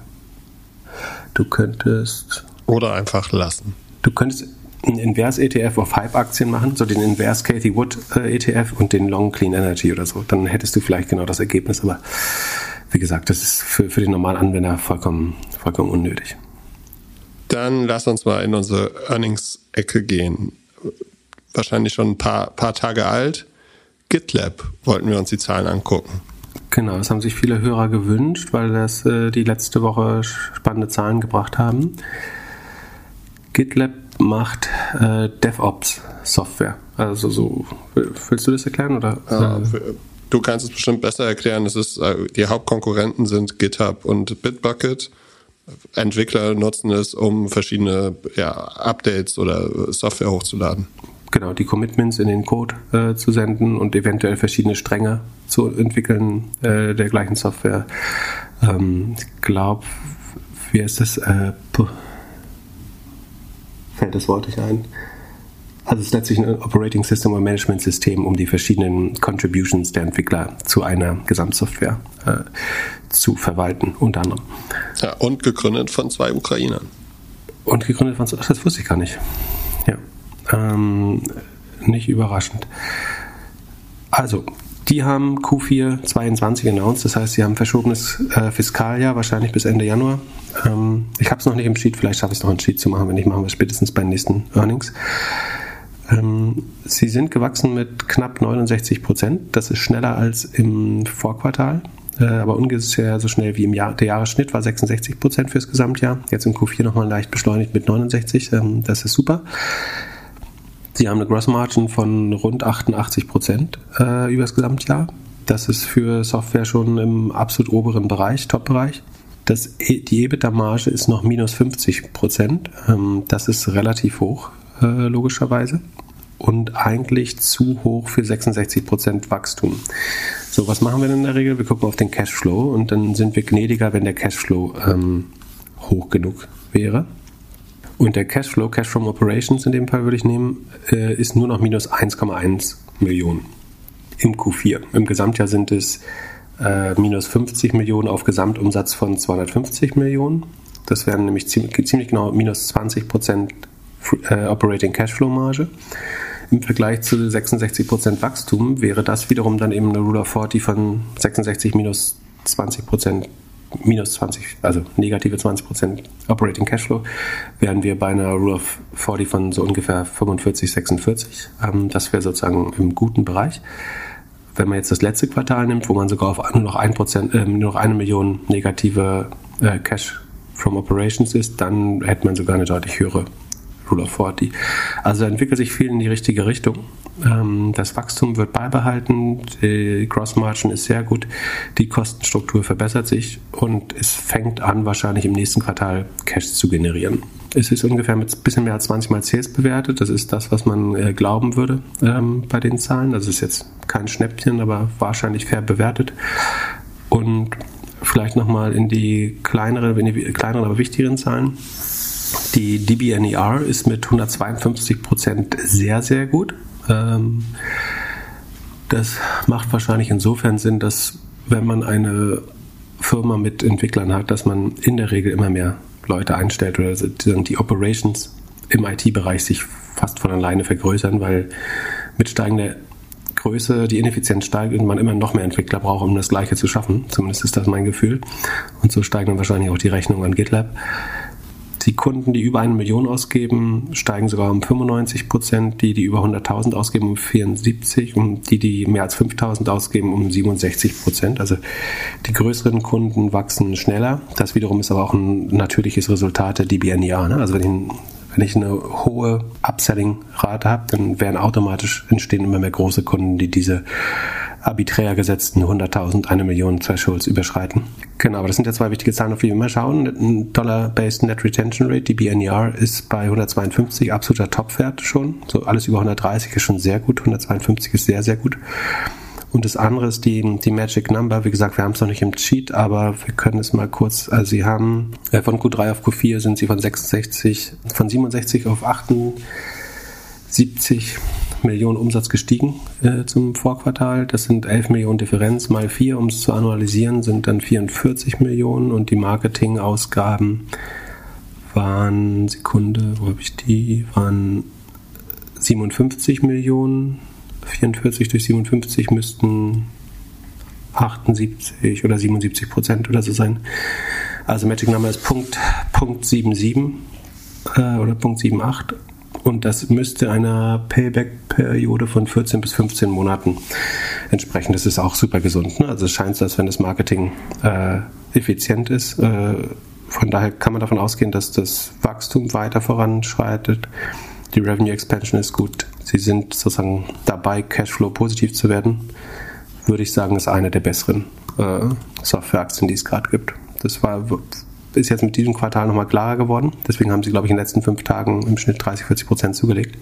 Du könntest. Oder einfach lassen. Du könntest einen Invers-ETF auf Hype-Aktien machen, so den Invers Cathy Wood äh, ETF und den Long Clean Energy oder so. Dann hättest du vielleicht genau das Ergebnis, aber wie gesagt, das ist für, für den normalen Anwender vollkommen, vollkommen unnötig. Dann lass uns mal in unsere Earnings-Ecke gehen. Wahrscheinlich schon ein paar, paar Tage alt. GitLab wollten wir uns die Zahlen angucken. Genau, das haben sich viele Hörer gewünscht, weil das äh, die letzte Woche spannende Zahlen gebracht haben. GitLab macht äh, DevOps-Software. Also so, willst du das erklären? Oder? Ja, du kannst es bestimmt besser erklären. Es ist, äh, die Hauptkonkurrenten sind GitHub und Bitbucket. Entwickler nutzen es, um verschiedene ja, Updates oder Software hochzuladen genau, die Commitments in den Code äh, zu senden und eventuell verschiedene Stränge zu entwickeln äh, der gleichen Software. Ähm, ich glaube, wie ist das? Äh, fällt das Wort nicht ein? Also es ist letztlich ein Operating System oder Management System, um die verschiedenen Contributions der Entwickler zu einer Gesamtsoftware äh, zu verwalten, unter anderem. Ja, und gegründet von zwei Ukrainern. Und gegründet von zwei, ach, das wusste ich gar nicht. Ja. Ähm, nicht überraschend. Also, die haben Q4 22 announced, das heißt, sie haben verschobenes äh, Fiskaljahr, wahrscheinlich bis Ende Januar. Ähm, ich habe es noch nicht im Sheet, vielleicht schaffe ich es noch einen Sheet zu machen, wenn nicht, machen wir es spätestens bei den nächsten Earnings. Ähm, sie sind gewachsen mit knapp 69 Prozent, das ist schneller als im Vorquartal, äh, aber ungefähr so schnell wie im Jahr. Der Jahresschnitt war 66 Prozent fürs Gesamtjahr, jetzt im Q4 nochmal leicht beschleunigt mit 69, ähm, das ist super. Sie haben eine Gross Margin von rund 88 Prozent äh, über das Gesamtjahr. Das ist für Software schon im absolut oberen Bereich, Top-Bereich. E, die EBITDA-Marge ist noch minus 50 Prozent. Ähm, das ist relativ hoch, äh, logischerweise. Und eigentlich zu hoch für 66 Prozent Wachstum. So, was machen wir denn in der Regel? Wir gucken auf den Cashflow und dann sind wir gnädiger, wenn der Cashflow ähm, hoch genug wäre. Und der Cashflow, Cash from Operations in dem Fall würde ich nehmen, äh, ist nur noch minus 1,1 Millionen im Q4. Im Gesamtjahr sind es äh, minus 50 Millionen auf Gesamtumsatz von 250 Millionen. Das wären nämlich ziemlich, ziemlich genau minus 20 Prozent äh, Operating Cashflow Marge. Im Vergleich zu 66 Prozent Wachstum wäre das wiederum dann eben eine Rule of 40 von 66 minus 20 Prozent minus 20, also negative 20 Prozent Operating Cashflow, wären wir bei einer Rule of 40 von so ungefähr 45, 46. Ähm, das wäre sozusagen im guten Bereich. Wenn man jetzt das letzte Quartal nimmt, wo man sogar auf nur noch ein Prozent, äh, nur noch eine Million negative äh, Cash from Operations ist, dann hätte man sogar eine deutlich höhere Rule of 40. Also entwickelt sich viel in die richtige Richtung. Ähm, das Wachstum wird beibehalten, die Gross Margin ist sehr gut, die Kostenstruktur verbessert sich und es fängt an, wahrscheinlich im nächsten Quartal Cash zu generieren. Es ist ungefähr mit ein bisschen mehr als 20 Mal Sales bewertet. Das ist das, was man äh, glauben würde ähm, bei den Zahlen. Das ist jetzt kein Schnäppchen, aber wahrscheinlich fair bewertet. Und vielleicht nochmal in die kleineren, in die kleineren, aber wichtigeren Zahlen. Die DBNER ist mit 152 Prozent sehr, sehr gut. Ähm, das macht wahrscheinlich insofern Sinn, dass wenn man eine Firma mit Entwicklern hat, dass man in der Regel immer mehr Leute einstellt oder die Operations im IT-Bereich sich fast von alleine vergrößern, weil mit steigender Größe die Ineffizienz steigt und man immer noch mehr Entwickler braucht, um das Gleiche zu schaffen. Zumindest ist das mein Gefühl. Und so steigen dann wahrscheinlich auch die Rechnungen an GitLab. Die Kunden, die über eine Million ausgeben, steigen sogar um 95 Prozent. Die, die über 100.000 ausgeben, um 74. Und die, die mehr als 5.000 ausgeben, um 67 Prozent. Also die größeren Kunden wachsen schneller. Das wiederum ist aber auch ein natürliches Resultat der DBNER. Ne? Also wenn ich, wenn ich eine hohe Upselling-Rate habe, dann werden automatisch entstehen immer mehr große Kunden, die diese arbiträr gesetzten 100.000, eine Million Thresholds überschreiten. Genau, aber das sind ja zwei wichtige Zahlen, auf die wir immer schauen. Dollar-Based Net Retention Rate, die BNER, ist bei 152, absoluter Topwert schon. So alles über 130 ist schon sehr gut, 152 ist sehr, sehr gut. Und das andere ist die, die Magic Number. Wie gesagt, wir haben es noch nicht im Cheat, aber wir können es mal kurz. Also Sie haben äh, von Q3 auf Q4 sind Sie von 66, von 67 auf 78 Millionen Umsatz gestiegen äh, zum Vorquartal. Das sind 11 Millionen Differenz mal 4, um es zu annualisieren, sind dann 44 Millionen und die Marketingausgaben waren, Sekunde, wo habe ich die, waren 57 Millionen. 44 durch 57 müssten 78 oder 77 Prozent oder so sein. Also Magic Number ist Punkt, Punkt 77 äh, oder Punkt 78 und das müsste einer Payback-Periode von 14 bis 15 Monaten entsprechen. Das ist auch super gesund. Ne? Also es scheint so, als wenn das Marketing äh, effizient ist. Äh, von daher kann man davon ausgehen, dass das Wachstum weiter voranschreitet. Die Revenue Expansion ist gut. Sie sind sozusagen dabei, Cashflow positiv zu werden. Würde ich sagen, ist eine der besseren äh, Softwareaktien, die es gerade gibt. Das war ist jetzt mit diesem Quartal nochmal klarer geworden. Deswegen haben sie, glaube ich, in den letzten fünf Tagen im Schnitt 30, 40 Prozent zugelegt.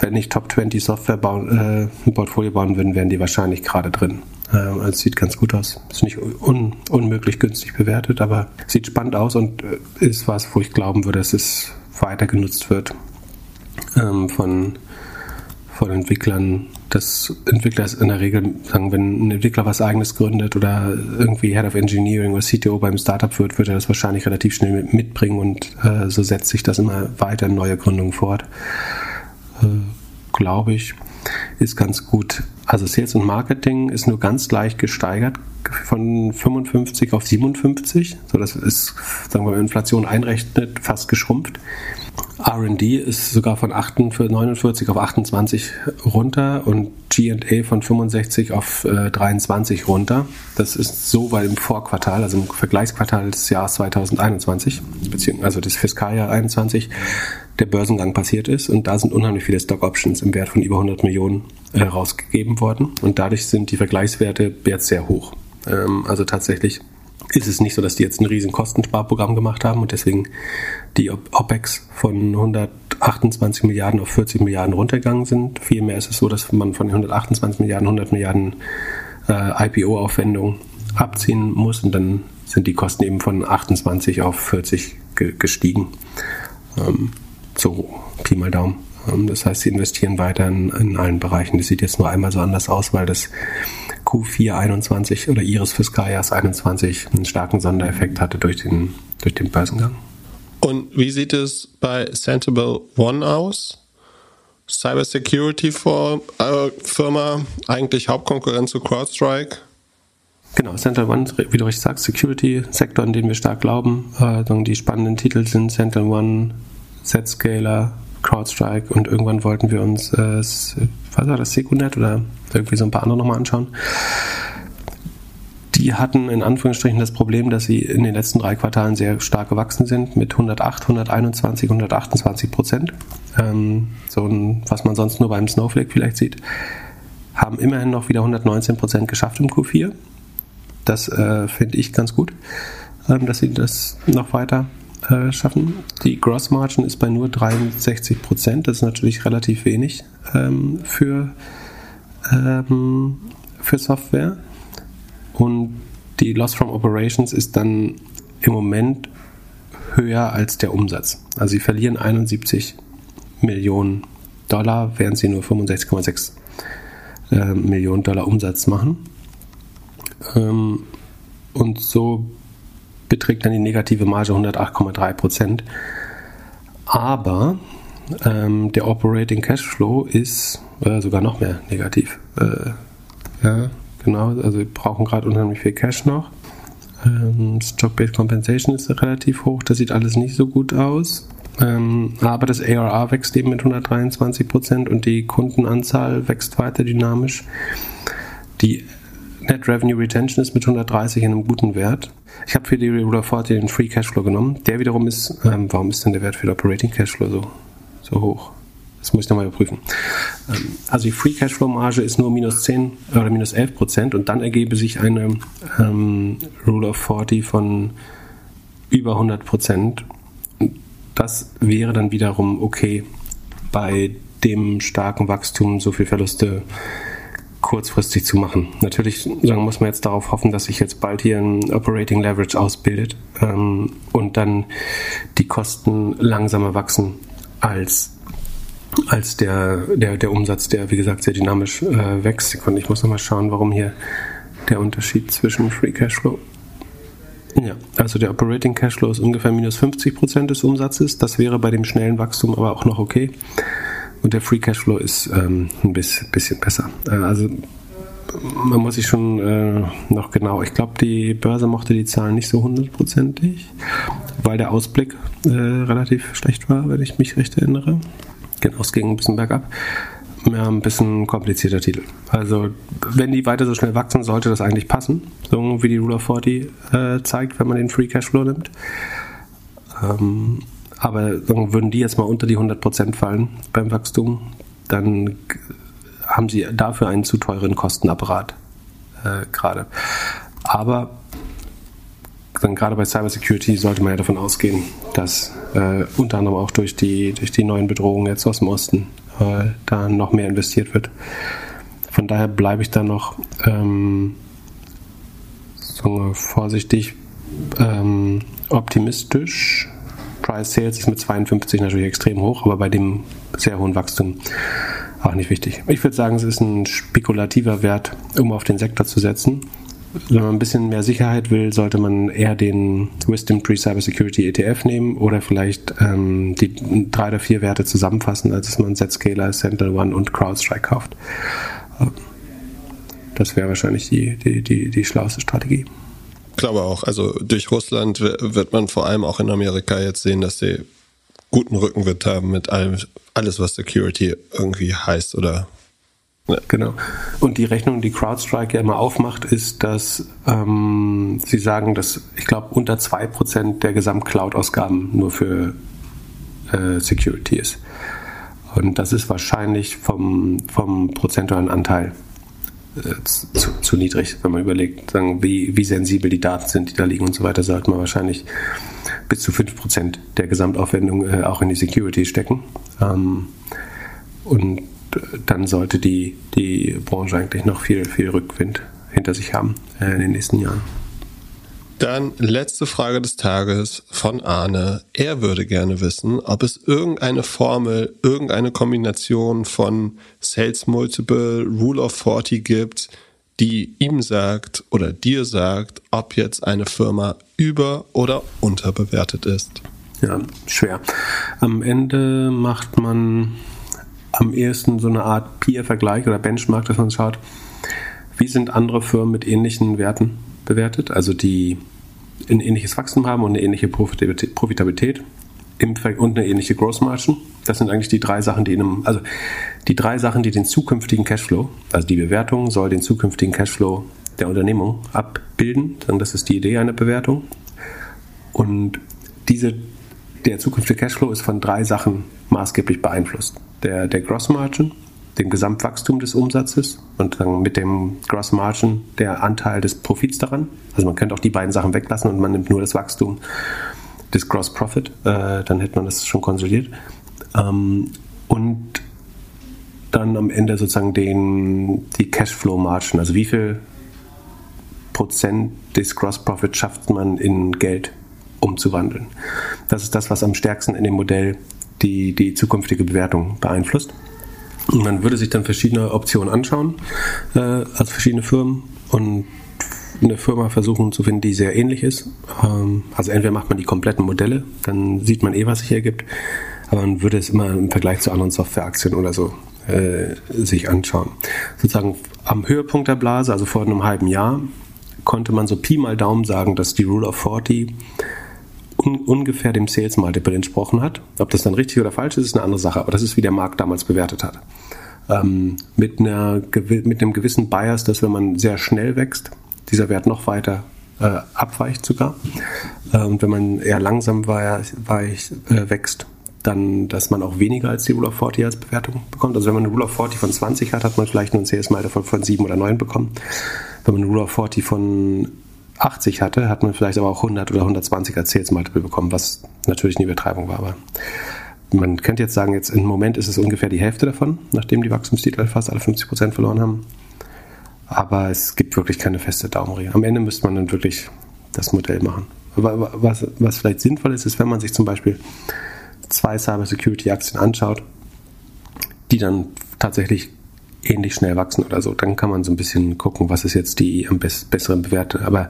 Wenn ich Top 20 Software bauen, äh, ein Portfolio bauen würden, wären die wahrscheinlich gerade drin. Ähm, also sieht ganz gut aus. Ist nicht un unmöglich günstig bewertet, aber sieht spannend aus und äh, ist was, wo ich glauben würde, dass es weiter genutzt wird ähm, von, von Entwicklern dass Entwickler in der Regel sagen, wenn ein Entwickler was eigenes gründet oder irgendwie Head of Engineering oder CTO beim Startup wird, wird er das wahrscheinlich relativ schnell mitbringen und äh, so setzt sich das immer weiter in neue Gründungen fort. Äh, Glaube ich, ist ganz gut. Also Sales und Marketing ist nur ganz leicht gesteigert von 55 auf 57. So, das ist, sagen wir, Inflation einrechnet, fast geschrumpft. RD ist sogar von 49 auf 28 runter und GA von 65 auf äh, 23 runter. Das ist so, weil im Vorquartal, also im Vergleichsquartal des Jahres 2021, beziehungsweise also des Fiskaljahr 21, der Börsengang passiert ist und da sind unheimlich viele Stock Options im Wert von über 100 Millionen äh, worden und dadurch sind die Vergleichswerte jetzt sehr hoch. Ähm, also tatsächlich ist es nicht so, dass die jetzt ein riesen Kostensparprogramm gemacht haben und deswegen die OPEX von 128 Milliarden auf 40 Milliarden runtergegangen sind. Vielmehr ist es so, dass man von den 128 Milliarden 100 Milliarden äh, IPO-Aufwendung abziehen muss und dann sind die Kosten eben von 28 auf 40 ge gestiegen. Ähm, so Pi mal Daumen. Ähm, das heißt, sie investieren weiter in, in, allen Bereichen. Das sieht jetzt nur einmal so anders aus, weil das Q4 21 oder ihres Fiskaljahrs 21 einen starken Sondereffekt hatte durch den, durch den Börsengang. Und wie sieht es bei Sensible One aus? Cybersecurity-Firma, äh, eigentlich Hauptkonkurrent zu CrowdStrike? Genau, Central One, wie du richtig sagst, Security-Sektor, in den wir stark glauben. Äh, die spannenden Titel sind Central One, Zscaler, CrowdStrike und irgendwann wollten wir uns, äh, was war das, Secunet oder irgendwie so ein paar andere nochmal anschauen. Die hatten in Anführungsstrichen das Problem, dass sie in den letzten drei Quartalen sehr stark gewachsen sind mit 108, 121, 128 Prozent. Ähm, so ein, was man sonst nur beim Snowflake vielleicht sieht. Haben immerhin noch wieder 119 Prozent geschafft im Q4. Das äh, finde ich ganz gut, ähm, dass sie das noch weiter äh, schaffen. Die Gross Margin ist bei nur 63 Prozent. Das ist natürlich relativ wenig ähm, für, ähm, für Software. Und die Loss from Operations ist dann im Moment höher als der Umsatz. Also sie verlieren 71 Millionen Dollar, während sie nur 65,6 äh, Millionen Dollar Umsatz machen. Ähm, und so beträgt dann die negative Marge 108,3 Prozent. Aber ähm, der Operating Cashflow ist äh, sogar noch mehr negativ. Äh, ja, genau. Also wir brauchen gerade unheimlich viel Cash noch. Ähm, Stock-Based Compensation ist relativ hoch. Das sieht alles nicht so gut aus. Ähm, aber das ARR wächst eben mit 123 Prozent und die Kundenanzahl wächst weiter dynamisch. Die Net Revenue Retention ist mit 130 in einem guten Wert. Ich habe für die Rule of 40 den Free Cashflow genommen. Der wiederum ist, ähm, warum ist denn der Wert für den Operating Cashflow so, so hoch? Das muss ich nochmal überprüfen. Ähm, also die Free Cashflow Marge ist nur minus 10 oder minus 11 Prozent und dann ergebe sich eine ähm, Rule of 40 von über 100 Prozent. Das wäre dann wiederum okay bei dem starken Wachstum so viel Verluste kurzfristig zu machen. Natürlich sagen, muss man jetzt darauf hoffen, dass sich jetzt bald hier ein Operating Leverage ausbildet ähm, und dann die Kosten langsamer wachsen als, als der, der, der Umsatz, der wie gesagt sehr dynamisch äh, wächst. Und ich muss nochmal schauen, warum hier der Unterschied zwischen Free Cashflow ja, also der Operating Cashflow ist ungefähr minus 50 Prozent des Umsatzes. Das wäre bei dem schnellen Wachstum aber auch noch okay. Und der Free Cashflow ist ähm, ein bisschen, besser. Äh, also man muss sich schon äh, noch genau, ich glaube, die Börse mochte die Zahlen nicht so hundertprozentig, weil der Ausblick äh, relativ schlecht war, wenn ich mich recht erinnere. Genau, es ging ein bisschen bergab. Ja, ein bisschen komplizierter Titel. Also, wenn die weiter so schnell wachsen, sollte das eigentlich passen. So wie die Rule of 40 äh, zeigt, wenn man den Free Cashflow nimmt. Ähm, aber würden die jetzt mal unter die 100% fallen beim Wachstum, dann haben sie dafür einen zu teuren Kostenapparat äh, gerade. Aber dann gerade bei Cybersecurity sollte man ja davon ausgehen, dass äh, unter anderem auch durch die, durch die neuen Bedrohungen jetzt aus dem Osten äh, da noch mehr investiert wird. Von daher bleibe ich da noch ähm, vorsichtig ähm, optimistisch Price Sales ist mit 52 natürlich extrem hoch, aber bei dem sehr hohen Wachstum auch nicht wichtig. Ich würde sagen, es ist ein spekulativer Wert, um auf den Sektor zu setzen. Wenn man ein bisschen mehr Sicherheit will, sollte man eher den Wisdom Tree Cybersecurity ETF nehmen oder vielleicht ähm, die drei oder vier Werte zusammenfassen, als dass man Zscaler, Sentinel One und CrowdStrike kauft. Das wäre wahrscheinlich die, die, die, die schlauste Strategie glaube auch. Also durch Russland wird man vor allem auch in Amerika jetzt sehen, dass sie guten Rückenwind haben mit allem, alles, was Security irgendwie heißt oder. Ne. Genau. Und die Rechnung, die CrowdStrike ja immer aufmacht, ist, dass ähm, sie sagen, dass ich glaube unter 2% der Gesamt-Cloud-Ausgaben nur für äh, Security ist. Und das ist wahrscheinlich vom, vom prozentualen Anteil zu, zu, niedrig, wenn man überlegt, sagen, wie, wie sensibel die Daten sind, die da liegen und so weiter, sollte man wahrscheinlich bis zu 5% der Gesamtaufwendung äh, auch in die Security stecken. Ähm, und dann sollte die, die Branche eigentlich noch viel, viel Rückwind hinter sich haben äh, in den nächsten Jahren. Dann letzte Frage des Tages von Arne. Er würde gerne wissen, ob es irgendeine Formel, irgendeine Kombination von Sales Multiple, Rule of 40 gibt, die ihm sagt oder dir sagt, ob jetzt eine Firma über- oder unterbewertet ist. Ja, schwer. Am Ende macht man am ehesten so eine Art Peer-Vergleich oder Benchmark, dass man schaut, wie sind andere Firmen mit ähnlichen Werten bewertet, also die ein ähnliches Wachstum haben und eine ähnliche Profitabilität und eine ähnliche Gross Margin. Das sind eigentlich die drei Sachen, die in einem, also die drei Sachen, die den zukünftigen Cashflow, also die Bewertung soll den zukünftigen Cashflow der Unternehmung abbilden. Das ist die Idee einer Bewertung. Und diese, der zukünftige Cashflow ist von drei Sachen maßgeblich beeinflusst. Der, der Gross Margin, dem Gesamtwachstum des Umsatzes und dann mit dem Gross Margin der Anteil des Profits daran. Also man könnte auch die beiden Sachen weglassen und man nimmt nur das Wachstum des Gross Profit, äh, dann hätte man das schon konsolidiert. Ähm, und dann am Ende sozusagen den, die Cashflow Margin, also wie viel Prozent des Gross Profit schafft man in Geld umzuwandeln. Das ist das, was am stärksten in dem Modell die, die zukünftige Bewertung beeinflusst. Man würde sich dann verschiedene Optionen anschauen äh, als verschiedene Firmen und eine Firma versuchen zu finden, die sehr ähnlich ist. Ähm, also entweder macht man die kompletten Modelle, dann sieht man eh, was sich ergibt, aber man würde es immer im Vergleich zu anderen Softwareaktien oder so äh, sich anschauen. Sozusagen am Höhepunkt der Blase, also vor einem halben Jahr, konnte man so Pi mal Daumen sagen, dass die Rule of 40 un ungefähr dem Sales Multiple entsprochen hat. Ob das dann richtig oder falsch ist, ist eine andere Sache, aber das ist, wie der Markt damals bewertet hat. Ähm, mit, einer, mit einem gewissen Bias, dass wenn man sehr schnell wächst, dieser Wert noch weiter äh, abweicht sogar. Und wenn man eher langsam weich, äh, wächst, dann, dass man auch weniger als die Rule of 40 als Bewertung bekommt. Also wenn man eine Rule of 40 von 20 hat, hat man vielleicht nur ein CS-Mal von, von 7 oder 9 bekommen. Wenn man eine Rule of 40 von 80 hatte, hat man vielleicht aber auch 100 oder 120 als Sales Multiple bekommen, was natürlich eine Übertreibung war. Aber man könnte jetzt sagen, jetzt im Moment ist es ungefähr die Hälfte davon, nachdem die Wachstumstitel fast alle 50 Prozent verloren haben. Aber es gibt wirklich keine feste Daumenregel. Am Ende müsste man dann wirklich das Modell machen. Was, was vielleicht sinnvoll ist, ist, wenn man sich zum Beispiel zwei Cybersecurity-Aktien anschaut, die dann tatsächlich ähnlich schnell wachsen oder so, dann kann man so ein bisschen gucken, was ist jetzt die am best, besseren Bewerte. Aber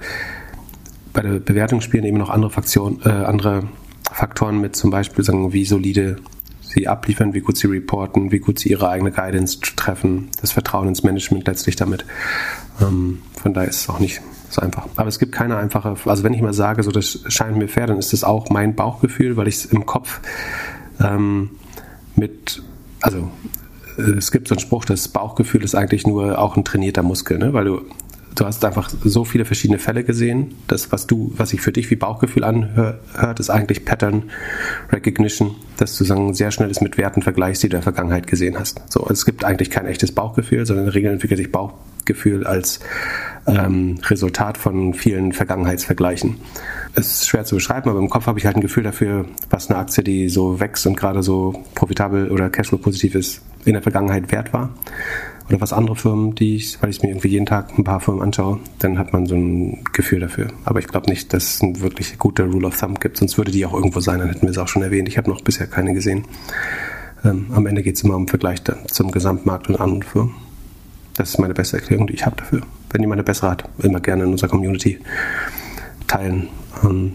bei der Bewertung spielen eben noch andere, Faktion, äh, andere Faktoren mit, zum Beispiel sagen, wie solide sie abliefern, wie gut sie reporten, wie gut sie ihre eigene Guidance treffen, das Vertrauen ins Management letztlich damit. Ähm, von daher ist es auch nicht so einfach. Aber es gibt keine einfache, also wenn ich mal sage, so das scheint mir fair, dann ist das auch mein Bauchgefühl, weil ich es im Kopf ähm, mit, also es gibt so einen Spruch, das Bauchgefühl ist eigentlich nur auch ein trainierter Muskel, ne? weil du du hast einfach so viele verschiedene Fälle gesehen. Das, was du, was sich für dich wie Bauchgefühl anhört, ist eigentlich Pattern Recognition, dass du sagen, sehr schnell es mit Werten vergleichst, die du in der Vergangenheit gesehen hast. So, es gibt eigentlich kein echtes Bauchgefühl, sondern in der Regel entwickelt sich Bauchgefühl als ähm, Resultat von vielen Vergangenheitsvergleichen. Es ist schwer zu beschreiben, aber im Kopf habe ich halt ein Gefühl dafür, was eine Aktie, die so wächst und gerade so profitabel oder Cashflow positiv ist, in der Vergangenheit wert war. Oder was andere Firmen, die ich, weil ich mir irgendwie jeden Tag ein paar Firmen anschaue, dann hat man so ein Gefühl dafür. Aber ich glaube nicht, dass es eine wirklich gute Rule of Thumb gibt, sonst würde die auch irgendwo sein, dann hätten wir es auch schon erwähnt. Ich habe noch bisher keine gesehen. Ähm, am Ende geht es immer um Vergleich zum Gesamtmarkt und anderen Firmen. Das ist meine beste Erklärung, die ich habe dafür. Wenn jemand eine bessere hat, immer gerne in unserer Community teilen. Ähm,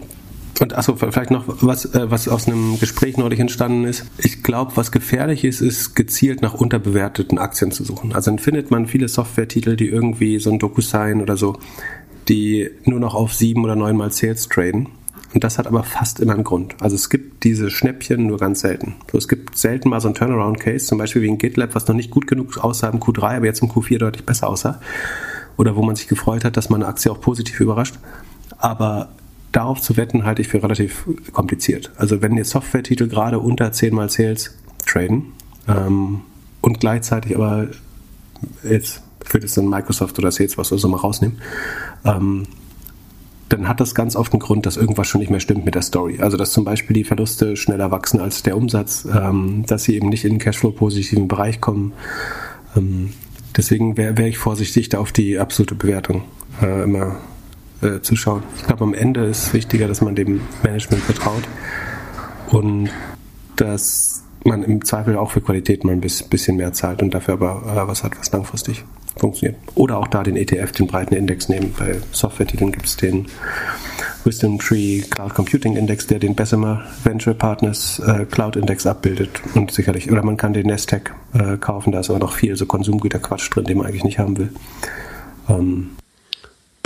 und achso, vielleicht noch was, äh, was aus einem Gespräch neulich entstanden ist. Ich glaube, was gefährlich ist, ist gezielt nach unterbewerteten Aktien zu suchen. Also dann findet man viele Software-Titel, die irgendwie so ein DocuSign oder so, die nur noch auf sieben oder neunmal Sales traden. Und das hat aber fast immer einen Grund. Also es gibt diese Schnäppchen nur ganz selten. So, es gibt selten mal so ein Turnaround-Case, zum Beispiel wie ein GitLab, was noch nicht gut genug aussah im Q3, aber jetzt im Q4 deutlich besser aussah. Oder wo man sich gefreut hat, dass man eine Aktie auch positiv überrascht. Aber darauf zu wetten, halte ich für relativ kompliziert. Also wenn jetzt Software-Titel gerade unter 10 mal Sales traden ähm, und gleichzeitig aber jetzt für das dann Microsoft oder Sales, was wir so mal rausnehmen, ähm, dann hat das ganz oft einen Grund, dass irgendwas schon nicht mehr stimmt mit der Story. Also dass zum Beispiel die Verluste schneller wachsen als der Umsatz, ähm, dass sie eben nicht in den Cashflow-positiven Bereich kommen. Ähm, deswegen wäre wär ich vorsichtig, da auf die absolute Bewertung äh, immer äh, zu schauen. Ich glaube, am Ende ist wichtiger, dass man dem Management vertraut und dass man im Zweifel auch für Qualität mal ein bisschen mehr zahlt und dafür aber äh, was hat, was langfristig funktioniert. Oder auch da den ETF, den breiten Index nehmen. Bei Software-Titeln gibt es den Wisdom Tree Cloud Computing Index, der den Bessemer Venture Partners äh, Cloud Index abbildet. Und sicherlich, oder man kann den Nasdaq äh, kaufen, da ist aber noch viel so Konsumgüterquatsch drin, den man eigentlich nicht haben will. Ähm,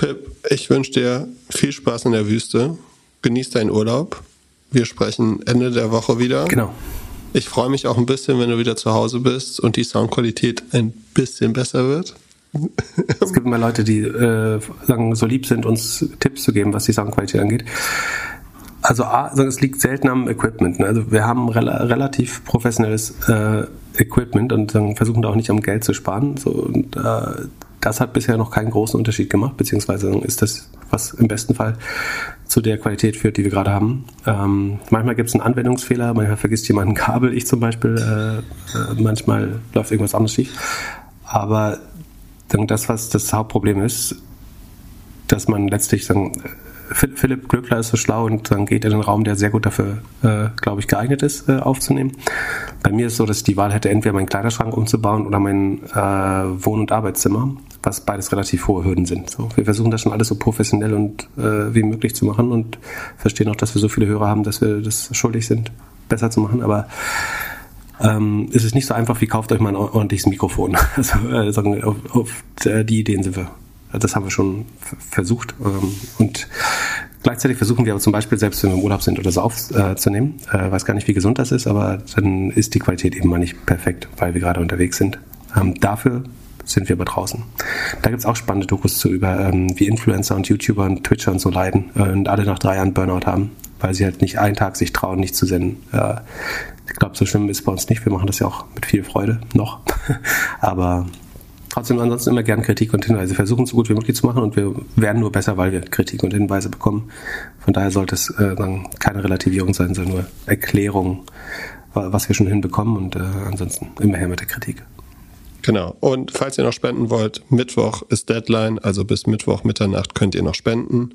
Pip, ich wünsche dir viel Spaß in der Wüste. Genieß deinen Urlaub. Wir sprechen Ende der Woche wieder. Genau. Ich freue mich auch ein bisschen, wenn du wieder zu Hause bist und die Soundqualität ein bisschen besser wird. Es gibt immer Leute, die äh, sagen, so lieb sind, uns Tipps zu geben, was die Soundqualität angeht. Also A, es liegt selten am Equipment. Ne? Also wir haben rel relativ professionelles äh, Equipment und dann versuchen da auch nicht am Geld zu sparen. So, und äh, das hat bisher noch keinen großen Unterschied gemacht, beziehungsweise ist das, was im besten Fall zu der Qualität führt, die wir gerade haben. Ähm, manchmal gibt es einen Anwendungsfehler, manchmal vergisst jemand ein Kabel, ich zum Beispiel, äh, äh, manchmal läuft irgendwas anderes schief. Aber das, was das Hauptproblem ist, dass man letztlich sagen, Philipp Glöckler ist so schlau und dann geht in den Raum, der sehr gut dafür, äh, glaube ich, geeignet ist, äh, aufzunehmen. Bei mir ist es so, dass ich die Wahl hätte, entweder meinen Kleiderschrank umzubauen oder mein äh, Wohn- und Arbeitszimmer, was beides relativ hohe Hürden sind. So, wir versuchen das schon alles so professionell und äh, wie möglich zu machen und verstehen auch, dass wir so viele Hörer haben, dass wir das schuldig sind, besser zu machen. Aber ähm, ist es nicht so einfach wie kauft euch mal ein ordentliches Mikrofon. *laughs* Also äh, auf, auf die Ideen sind wir. Das haben wir schon versucht. Ähm, und gleichzeitig versuchen wir aber zum Beispiel, selbst wenn wir im Urlaub sind, oder so aufzunehmen. Äh, weiß gar nicht, wie gesund das ist, aber dann ist die Qualität eben mal nicht perfekt, weil wir gerade unterwegs sind. Ähm, dafür sind wir aber draußen. Da gibt's auch spannende Dokus zu über, ähm, wie Influencer und YouTuber und Twitcher und so leiden äh, und alle nach drei Jahren Burnout haben, weil sie halt nicht einen Tag sich trauen, nicht zu senden. Äh, ich glaube, so schlimm ist bei uns nicht. Wir machen das ja auch mit viel Freude noch. *laughs* aber trotzdem ansonsten immer gern Kritik und Hinweise. Wir versuchen so gut wie möglich zu machen und wir werden nur besser, weil wir Kritik und Hinweise bekommen. Von daher sollte es äh, keine Relativierung sein, sondern nur Erklärung, was wir schon hinbekommen und äh, ansonsten immer her mit der Kritik. Genau. Und falls ihr noch spenden wollt, Mittwoch ist Deadline, also bis Mittwoch Mitternacht könnt ihr noch spenden.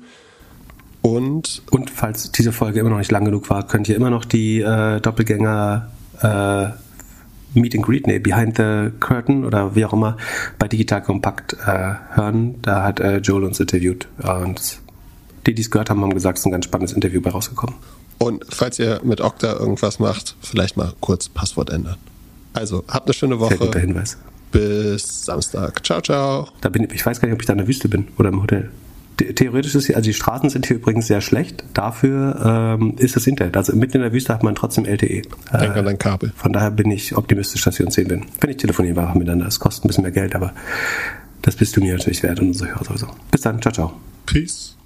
Und, und falls diese Folge immer noch nicht lang genug war, könnt ihr immer noch die äh, Doppelgänger äh, Meet and Greet, nee, Behind the Curtain oder wie auch immer bei Digital Kompakt äh, hören. Da hat äh, Joel uns interviewt und die, die es gehört haben, haben gesagt, es ist ein ganz spannendes Interview bei rausgekommen. Und falls ihr mit Okta irgendwas macht, vielleicht mal kurz Passwort ändern. Also, habt eine schöne Woche. Sehr guter Hinweis. Bis Samstag. Ciao, ciao. Da bin ich, ich weiß gar nicht, ob ich da in der Wüste bin oder im Hotel. Theoretisch ist hier, also die Straßen sind hier übrigens sehr schlecht. Dafür ähm, ist das Internet. Also mitten in der Wüste hat man trotzdem LTE. Denk an dein Kabel. Von daher bin ich optimistisch, dass wir uns sehen werden. Wenn ich telefonieren wir einfach miteinander. Das kostet ein bisschen mehr Geld, aber das bist du mir natürlich wert und unsere Hörer sowieso. Bis dann. Ciao, ciao. Peace.